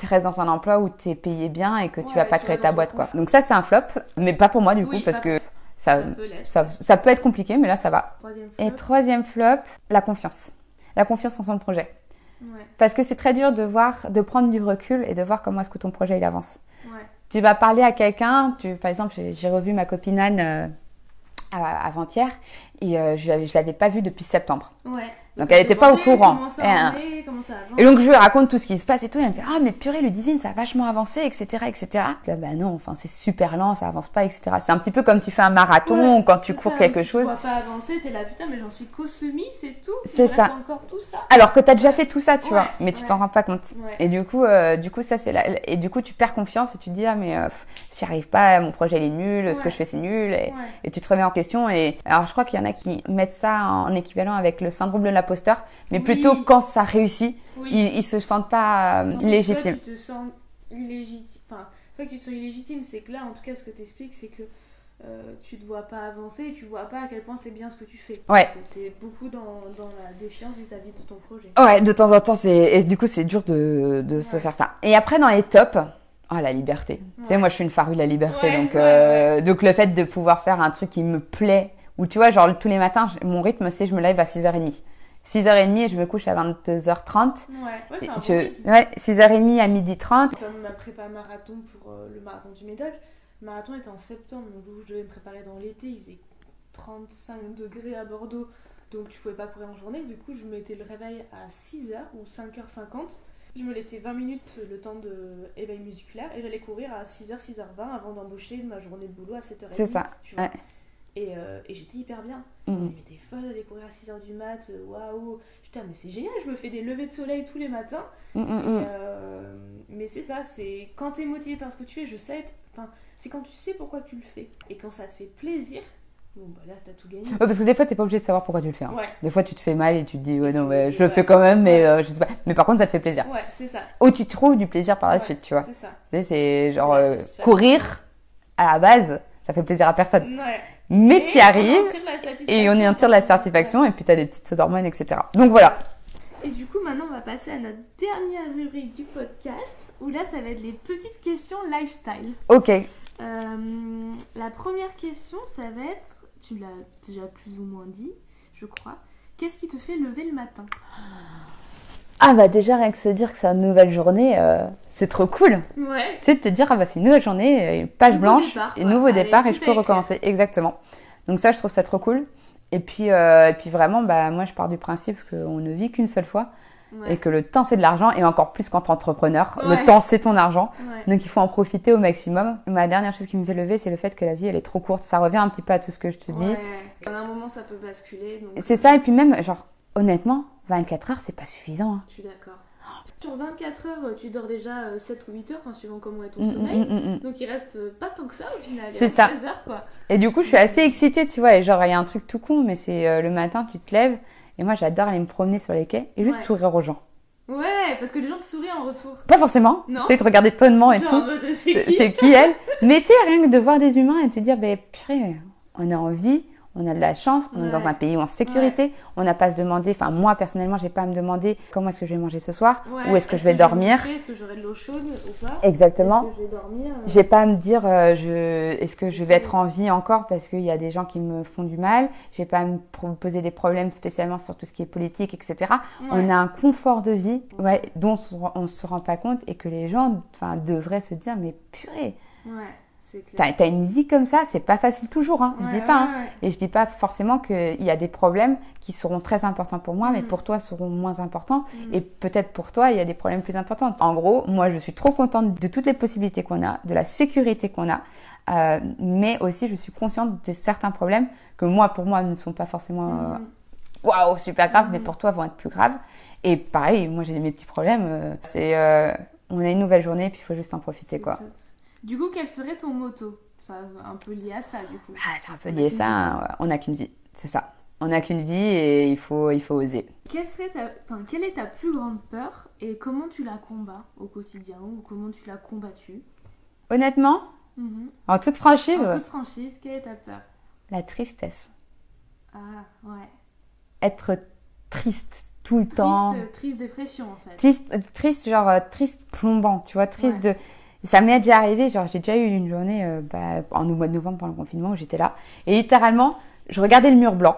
Tu restes dans un emploi où tu es payé bien et que tu Ouais, vas pas créer ta boîte quoi. Donc ça, c'est un flop, mais pas pour moi du coup, parce que ça, Ça peut ça, ça peut être compliqué, mais là, ça va. Troisième Et flop. troisième flop, la confiance. La confiance en son projet. Ouais. Parce que c'est très dur de voir, de prendre du recul et de voir comment est-ce que ton projet il avance. Ouais. Tu vas parler à quelqu'un, tu, par exemple, j'ai revu ma copine Anne euh, avant-hier et euh, je, je l'avais pas vue depuis septembre. Ouais. Donc, elle était pas au courant. Comment ça Et, est, comment ça avance. Et donc je lui raconte tout ce qui se passe et tout, et elle me fait ah mais purée Ludivine ça a vachement avancé etc etc. Là, bah non enfin c'est super lent ça avance pas etc. C'est un petit peu comme tu fais un marathon Ouais, ou quand tu cours ça, quelque si chose. Tu vois pas avancer, t'es là, putain, mais j'en suis qu'au semi, c'est tout. C'est ça. encore tout ça. Alors que t'as déjà fait tout ça tu Ouais, vois, mais tu t'en rends pas compte. Et du coup euh, du coup ça c'est la... et du coup tu perds confiance et tu te dis ah mais euh, j'y arrive pas mon projet il est nul ce que je fais c'est nul et, tu te remets en question et alors je crois qu'il y en a qui mettent ça en équivalent avec le syndrome de l'imposteur mais Oui. plutôt quand ça réussit Oui. ils, ils se sentent pas euh, légitimes. Toi, tu te sens illégitime. Enfin, c'est pas que tu te sens illégitime, c'est que là, en tout cas, ce que t'expliques, c'est que euh, tu te vois pas avancer et tu vois pas à quel point c'est bien ce que tu fais. Ouais. Tu es beaucoup dans, dans la défiance vis-à-vis de ton projet. Ouais, de temps en temps, c'est et du coup c'est dur de, de se faire ça. Et après dans les tops, oh la liberté. Tu sais, moi je suis une farue de la liberté, Ouais, donc euh, donc le fait de pouvoir faire un truc qui me plaît, ou tu vois genre tous les matins, mon rythme c'est je me lève à 6h30. 6h30 et je me couche à 22h30. Ouais, ouais c'est Je, ouais, 6h30 à 12 30 Comme ma prépa marathon pour euh, le marathon du Médoc, le marathon était en septembre, donc je devais me préparer dans l'été, il faisait 35 degrés à Bordeaux, donc tu pouvais pas courir en journée. Du coup, je mettais le réveil à 6h ou 5h50. Je me laissais 20 minutes le temps de éveil musculaire et j'allais courir à 6h, 6h20 avant d'embaucher ma journée de boulot à 7h30. C'est ça, tu vois. ouais. Et, euh, et j'étais hyper bien. Mhm. Mais t'es folle d'aller courir à 6h du mat, euh, waouh. Putain, mais c'est génial, je me fais des levées de soleil tous les matins. Mm, mm, Et, mm. euh, mais c'est ça, c'est quand t'es motivé par ce que tu fais, je sais, enfin, c'est quand tu sais pourquoi tu le fais. Et quand ça te fait plaisir, bon bah là t'as tout gagné. Ouais, parce que des fois t'es pas obligé de savoir pourquoi tu le fais. hein. Ouais, Des fois tu te fais mal et tu te dis ouais non mais je le fais quand même mais euh, je sais pas. Mais par contre ça te fait plaisir. ouais, c'est ça. Ou tu trouves du plaisir par la suite, tu vois. C'est ça. C'est genre euh, courir à la base, ça fait plaisir à personne. Ouais. Mais tu y arrives et on y en tire la satisfaction et puis t'as des petites hormones, etc. Donc voilà. Et du coup, maintenant, on va passer à notre dernière rubrique du podcast, où là, ça va être les petites questions lifestyle. Ok. Euh, la première question, ça va être, tu l'as déjà plus ou moins dit, je crois. Qu'est-ce qui te fait lever le matin? Ah bah déjà rien que se dire que c'est une nouvelle journée, euh, c'est trop cool. Ouais. Sais, de te dire ah bah c'est une nouvelle journée, une page Nouveau blanche, départ, et nouveau Allez, départ et tout je peux écrire. recommencer. Exactement. Donc ça je trouve ça trop cool. Et puis, euh, et puis vraiment, bah, moi, je pars du principe qu'on ne vit qu'une seule fois Ouais. et que le temps, c'est de l'argent. Et encore plus quand t'es entrepreneur, Ouais. le temps, c'est ton argent. Donc, il faut en profiter au maximum. Ma dernière chose qui me fait lever, c'est le fait que la vie, elle est trop courte. Ça revient un petit peu à tout ce que je te dis. À un moment, ça peut basculer. Donc... C'est ça. Et puis même, genre, honnêtement, 24 heures, c'est pas suffisant. hein. Je suis d'accord. Sur 24 heures, tu dors déjà euh, 7 ou 8 heures, enfin, suivant comment est ton Mm, mm, sommeil. mm. Donc il reste euh, pas tant que ça au final. C'est ça. 16 heures quoi. Et du coup, je suis assez excitée, tu vois. Et genre, il y a un truc tout con, mais c'est euh, le matin, tu te lèves. Et moi, j'adore aller me promener sur les quais et juste Ouais. sourire aux gens. Ouais, parce que les gens te sourient en retour. Pas forcément. Non. Tu sais, te regarder tonnement et Genre tout. c'est qui elle? Mais tu sais, rien que de voir des humains et te dire, ben purée, on est en vie, on a de la chance, on est dans un pays où on est en sécurité, on n'a pas à se demander, enfin moi personnellement, j'ai pas à me demander comment est-ce que je vais manger ce soir, Ouais. où est-ce que je vais dormir. Est-ce que j'aurai de l'eau chaude ou pas? Exactement. Est-ce que je vais dormir? J'ai pas à me dire, euh, je, est-ce que je vais être en vie encore parce qu'il y a des gens qui me font du mal. J'ai pas à me poser des problèmes spécialement sur tout ce qui est politique, etc. On a un confort de vie, ouais, dont on se rend- on se rend pas compte et que les gens, enfin, devraient se dire, mais purée, Ouais. T'as, t'as une vie comme ça, c'est pas facile toujours, hein. Je Ouais, dis pas, hein. ouais. Et je dis pas forcément qu'il y a des problèmes qui seront très importants pour moi, mais Mm. pour toi seront moins importants. Mm. Et peut-être pour toi, il y a des problèmes plus importants. En gros, moi, je suis trop contente de toutes les possibilités qu'on a, de la sécurité qu'on a, euh, mais aussi je suis consciente de certains problèmes que moi, pour moi, ne sont pas forcément euh, Mm. waouh super graves, mais pour toi vont être plus graves. Et pareil, moi j'ai mes petits problèmes. euh, c'est euh, on a une nouvelle journée, puis il faut juste en profiter quoi. top. Du coup, quel serait ton moto Ça un peu lié à ça du coup. Ah, c'est un peu lié qu'une ça. hein. On n'a qu'une vie, c'est ça. On n'a qu'une vie et il faut, il faut oser. Quelle, serait ta... enfin, quelle est ta plus grande peur et comment tu la combats au quotidien ou comment tu l'as combattue? Honnêtement, Mhm. en toute franchise, En toute franchise, quelle est ta peur? La tristesse. Ah, ouais. Être triste tout le temps. Triste, triste dépression en fait. Triste, triste, genre euh, triste plombant, tu vois, triste de. Ça m'est déjà arrivé, genre j'ai déjà eu une journée euh, bah, en au mois de novembre pendant le confinement où j'étais là et littéralement je regardais le mur blanc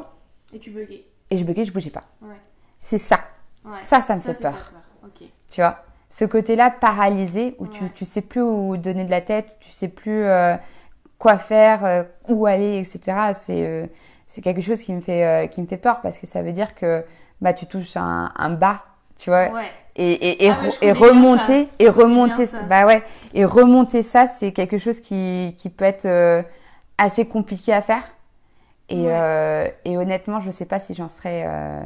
Et tu buguais. et je buguais, je bougeais pas. Ouais. C'est ça, ouais. ça, ça me fait c'est ta peur. Ok. tu vois? Ce côté-là paralysé où tu, Ouais. tu sais plus où donner de la tête, tu sais plus euh, quoi faire, euh, où aller, etc. C'est euh, c'est quelque chose qui me fait euh, qui me fait peur parce que ça veut dire que bah tu touches un, un bas, tu vois. Ouais. Et, et, et, Ah et remonter et ça. bah ouais et remonter ça c'est quelque chose qui qui peut être euh, assez compliqué à faire et Ouais. euh, et honnêtement je sais pas si j'en serais euh,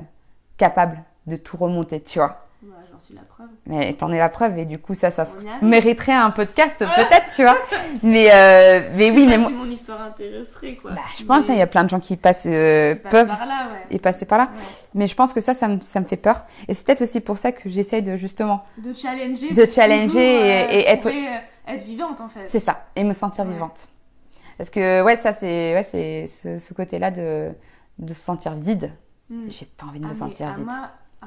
capable de tout remonter tu vois J'en suis la preuve. mais t'en es la preuve et du coup ça ça mériterait un podcast peut-être tu vois mais euh, mais oui mais moi si mon histoire intéresserait quoi. bah, je pense hein, il y a plein de gens qui passent euh, Qui peuvent par là, ouais. y passer par là Ouais. mais je pense que ça ça me, ça me fait peur et c'est peut-être aussi pour ça que j'essaye de justement De challenger. De challenger toujours, et- et être- euh, être vivante en fait. C'est ça, et me sentir Ouais. vivante. Parce que ouais, ça c'est ouais, c'est ce, ce côté-là de de se sentir vide. Hmm. J'ai pas envie de Ah, me mais sentir vide.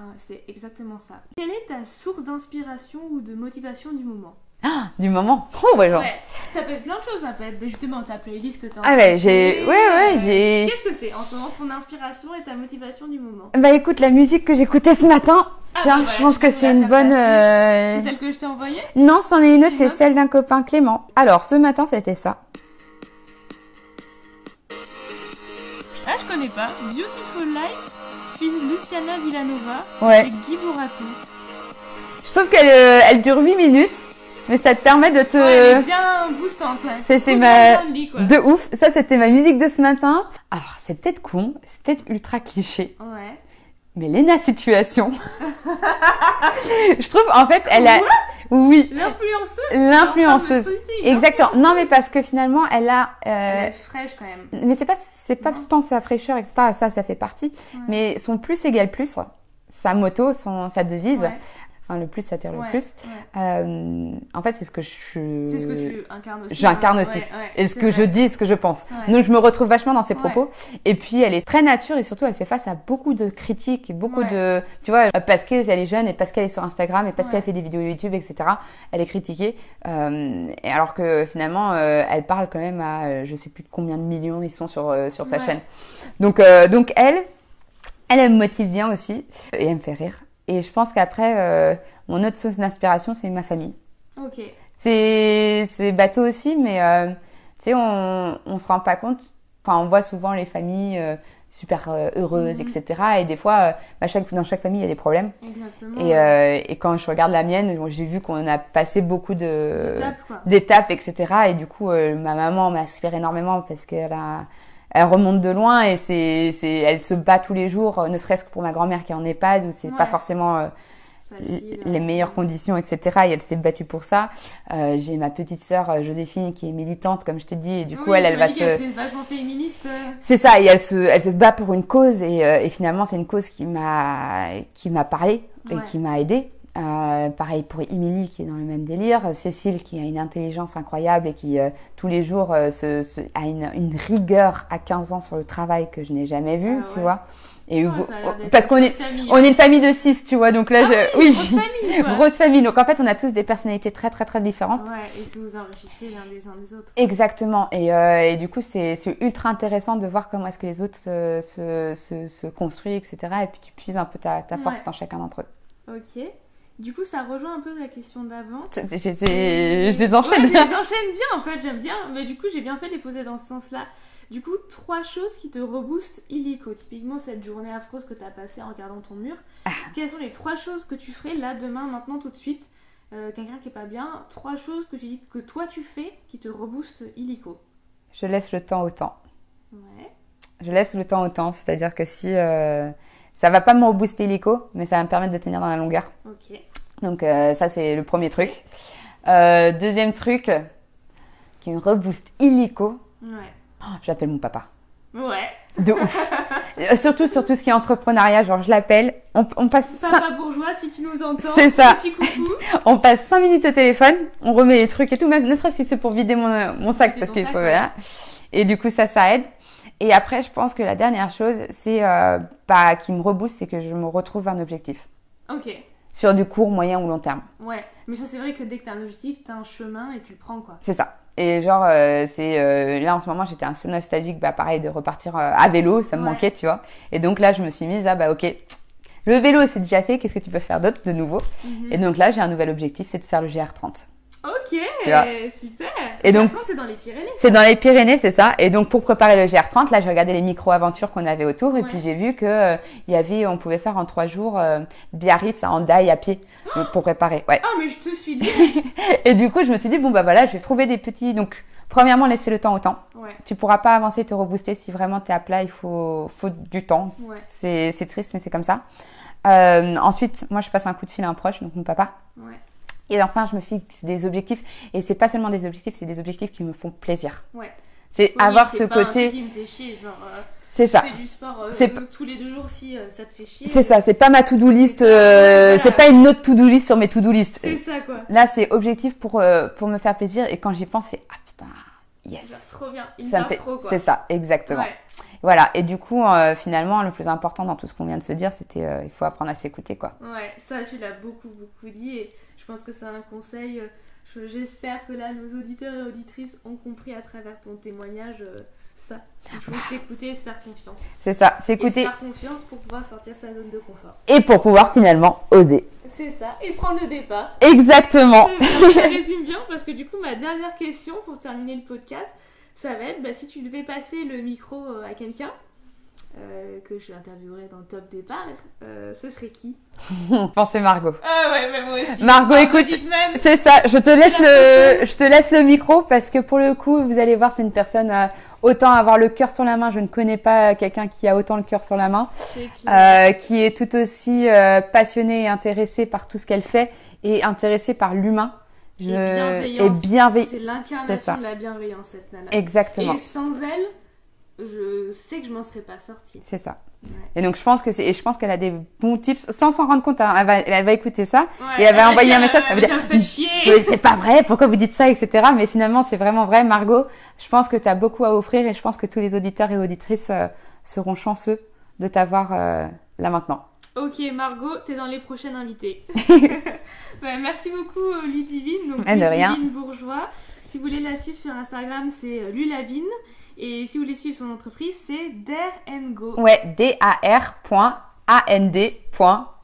Ah, c'est exactement ça. Quelle est ta source d'inspiration ou de motivation du moment Ah, du moment. Oh ouais, genre. Ouais, ça peut être plein de choses, ça peut être justement ta playlist que t'as Ah ouais, j'ai ouais ouais, j'ai Qu'est-ce que c'est en ce moment ton inspiration et ta motivation du moment Bah écoute, la musique que j'écoutais ce matin, Ah, tiens, bah, je voilà, pense que c'est une bonne euh, C'est celle que je t'ai envoyée Non, c'en est une autre, c'est celle d'un copain Clément. Alors, ce matin, c'était ça. Ah, je connais pas. Beautiful Life, film Luciana Villanova Ouais. et Guy Borato. Je trouve qu'elle euh, elle dure 8 minutes, mais ça te permet de te Ouais, elle est bien boostante, ouais. C'est- ma- lit, de ouf. Ça c'était ma musique de ce matin. Alors, c'est peut-être con, c'est peut-être ultra cliché. Ouais. Mais Lena Situation. je trouve, en fait, elle a. Oui, L'influenceuse l'influenceuse. Exactement. Non, mais parce que finalement, elle a. Elle euh, est fraîche quand même. Mais c'est pas, c'est pas Non. tant sa fraîcheur, etc. Ça, ça fait partie. Ouais. Mais son plus égale plus, sa moto, son, sa devise. Ouais, Le plus attire le ouais, plus. ouais. Euh, en fait, c'est ce que je. C'est ce que tu incarnes aussi. J'incarne hein. aussi. Ouais, Et ce que je dis, ce que je pense. Donc je me retrouve vachement dans ses propos. Et puis elle est très nature et surtout elle fait face à beaucoup de critiques, et beaucoup de, tu vois, parce qu'elle est jeune et parce qu'elle est sur Instagram et parce qu'elle fait des vidéos YouTube, etc. Elle est critiquée. Euh, et alors que finalement euh, elle parle quand même à, euh, je sais plus combien de millions ils sont sur sur sa chaîne. Donc euh, donc elle, elle, elle me motive bien aussi et elle me fait rire. Et je pense qu'après euh, mon autre source d'inspiration c'est ma famille. Ok. C'est c'est bateau aussi, mais euh, tu sais, on on se rend pas compte. Enfin, on voit souvent les familles, euh, super heureuse, Mhm. etc. Et des fois, bah, chaque, dans chaque famille, il y a des problèmes. Exactement. Et, euh, et quand je regarde la mienne, bon, j'ai vu qu'on a passé beaucoup de d'étapes, etc. Et du coup, euh, ma maman m'inspire énormément parce qu'elle a, elle remonte de loin et c'est, c'est, elle se bat tous les jours, euh, ne serait-ce que pour ma grand-mère qui est en EHPAD où c'est pas Ouais. forcément euh, Facile, les meilleures conditions, etc. Et elle s'est battue pour ça. Euh, j'ai ma petite sœur euh, Joséphine qui est militante, comme je t'ai dit, et du coup, elle, elle va se, vachement féministe. c'est ça, et elle se, elle se bat pour une cause et, euh, et finalement c'est une cause qui m'a, qui m'a parlé et Ouais. qui m'a aidée. Euh, pareil pour Émilie qui est dans le même délire, Cécile qui a une intelligence incroyable et qui euh, tous les jours euh, se, se- a une, une rigueur à 15 ans sur le travail que je n'ai jamais vu, Ah tu ouais. vois. Et Hugo- d'être parce qu'on est, famille. on est une famille de 6, tu vois, donc là, Ah je, oui, grosse famille, quoi. grosse famille. Donc en fait, on a tous des personnalités très très très différentes. Ouais, et si vous enrichissez l'un des uns des autres. Exactement. Et, euh, et du coup, c'est c'est ultra intéressant de voir comment est-ce que les autres se, se, se, se construisent, etc. Et puis tu puises un peu ta, ta force Ouais. dans chacun d'entre eux. Ok. Du coup, ça rejoint un peu la question d'avant. Je les enchaîne. Ouais, je les enchaîne bien en fait, j'aime bien. Mais du coup, j'ai bien fait de les poser dans ce sens-là. Du coup, trois choses qui te reboostent illico. Typiquement, cette journée affreuse que tu as passée en regardant ton mur. Ah. Quelles sont les trois choses que tu ferais là, demain, maintenant, tout de suite Euh, Quelqu'un qui est pas bien? Trois choses que tu dis que toi tu fais qui te reboostent illico. Je laisse le temps au temps. Ouais. Je laisse le temps au temps. C'est-à-dire que si euh, ça va pas me rebooster l'ICO, mais ça va me permettre de tenir dans la longueur. Ok. Donc euh, ça, c'est le premier truc. Euh, deuxième truc qui me rebooste illico, Ouais. oh, j'appelle mon papa. Ouais. De ouf. Euh, surtout sur tout ce qui est entrepreneuriat, genre je l'appelle, on, on passe Papa bourgeois, si tu nous entends. C'est ça. Petit coucou. on passe 5 minutes au téléphone, on remet les trucs et tout, même ne serait-ce que c'est pour vider mon, mon sac parce qu'il faut ouais. voilà. Et du coup ça ça aide. Et après je pense que la dernière chose c'est euh, bah, qui me rebooste, c'est que je me retrouve un objectif Ok. sur du court, moyen ou long terme. Ouais. Mais ça, c'est vrai que dès que t'as un objectif, t'as un chemin et tu le prends quoi. C'est ça. Et genre, euh, c'est euh, là en ce moment, j'étais assez nostalgique, bah pareil, de repartir à vélo, ça me Ouais. manquait, tu vois. Et donc là, je me suis mise à bah ok, le vélo c'est déjà fait, qu'est-ce que tu peux faire d'autre de nouveau? Mhm. Et donc là, j'ai un nouvel objectif, c'est de faire le GR30. Ok, super. Et donc- c'est dans les Pyrénées. C'est dans les Pyrénées, c'est ça. Et donc pour préparer le GR30, là, j'ai regardé les micro-aventures qu'on avait autour, et Ouais. puis j'ai vu que euh, il y avait, on pouvait faire en trois jours euh, Biarritz à Hendaye à pied donc, pour préparer. Ouais. Ah, mais je te suis dit. Et du coup, je me suis dit bon bah voilà, je vais trouver des petits. Donc premièrement, laisser le temps au temps. Ouais, Tu pourras pas avancer, te rebooster si vraiment t'es à plat. Il faut, faut du temps. ouais, C'est, c'est triste, mais c'est comme ça. Euh, ensuite, moi, je passe un coup de fil à un proche, donc mon papa. ouais, Et enfin, je me fixe des objectifs. Et c'est pas seulement des objectifs, c'est des objectifs qui me font plaisir. ouais. C'est Oui, avoir ce pas un côté. truc qui me fait chier, genre. euh, C'est ça. Fais du sport euh, euh, tous les deux jours si euh, ça te fait chier. C'est ça. C'est pas ma to-do list. C'est- voilà. C'est pas une autre to-do list sur mes to-do list. C'est ça quoi. Là, c'est objectif pour pour me faire plaisir. Et quand j'y pense, c'est ah putain, yes. trop bien. Il Ça me fait. trop quoi. C'est ça, exactement. Ouais. Voilà. Et du coup, finalement, le plus important dans tout ce qu'on vient de se dire, c'était il faut apprendre à s'écouter, quoi. Ouais, ça tu l'as beaucoup beaucoup dit et pense que c'est un conseil. euh, je- J'espère que là nos auditeurs et auditrices ont compris à travers ton témoignage euh, ça. Il faut s'écouter et se faire confiance. C'est ça, Et se s'écouter faire confiance pour pouvoir sortir sa zone de confort. et pour pouvoir finalement oser. C'est ça. Et prendre le départ. Exactement. Ça résume bien parce que du coup ma dernière question pour terminer le podcast, ça va être bah, si tu devais passer le micro euh, à quelqu'un euh, que je interviewerais dans le top départ, euh, ce serait qui Pensez Margot. Ah ouais, mais moi aussi. Margot, écoute, dites même. C'est ça, je te laisse le, je te laisse le micro parce que pour le coup, vous allez voir, c'est une personne euh, autant avoir le cœur sur la main. Je ne connais pas quelqu'un qui a autant le cœur sur la main, euh, qui est tout aussi euh, passionnée et intéressée par tout ce qu'elle fait et intéressée par l'humain. Et Je- et bienveillant. C'est C'est l'incarnation de la bienveillance cette nana. Exactement, Et sans elle, je sais que je m'en serais pas sortie. c'est ça. Ouais. Et donc je pense que c'est, et je pense qu'elle a des bons tips sans s'en rendre compte. hein. Elle va, elle va écouter ça Ouais, et elle va envoyer un message. Elle va dire, c'est pas vrai, pourquoi vous dites ça, etc. Mais finalement, c'est vraiment vrai. Margot, je pense que tu as beaucoup à offrir et je pense que tous les auditeurs et auditrices euh, seront chanceux de t'avoir euh, là maintenant. Ok, Margot, t'es dans les prochaines invitées. Bah, merci beaucoup, euh, Ludivine. Donc, Eh, de rien. Ludivine Bourgeois. Si vous voulez la suivre sur Instagram, c'est Lulavine. Et si vous voulez suivre son entreprise, c'est Dare and Go. Ouais, D-A-R.A-N-D.go.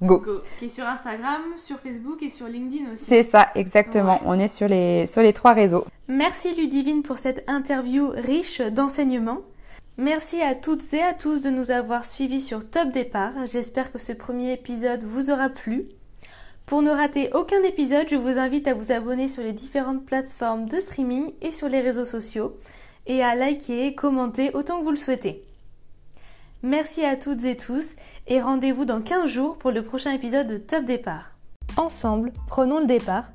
Go, qui est sur Instagram, sur Facebook et sur LinkedIn aussi. C'est ça, exactement. Ouais. On est sur les, sur les trois réseaux. Merci Ludivine pour cette interview riche d'enseignements. Merci à toutes et à tous de nous avoir suivis sur Top Départ. J'espère que ce premier épisode vous aura plu. Pour ne rater aucun épisode, je vous invite à vous abonner sur les différentes plateformes de streaming et sur les réseaux sociaux et à liker commenter autant que vous le souhaitez. Merci à toutes et tous et rendez-vous dans 15 jours pour le prochain épisode de Top Départ. Ensemble, prenons le départ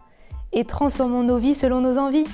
et transformons nos vies selon nos envies.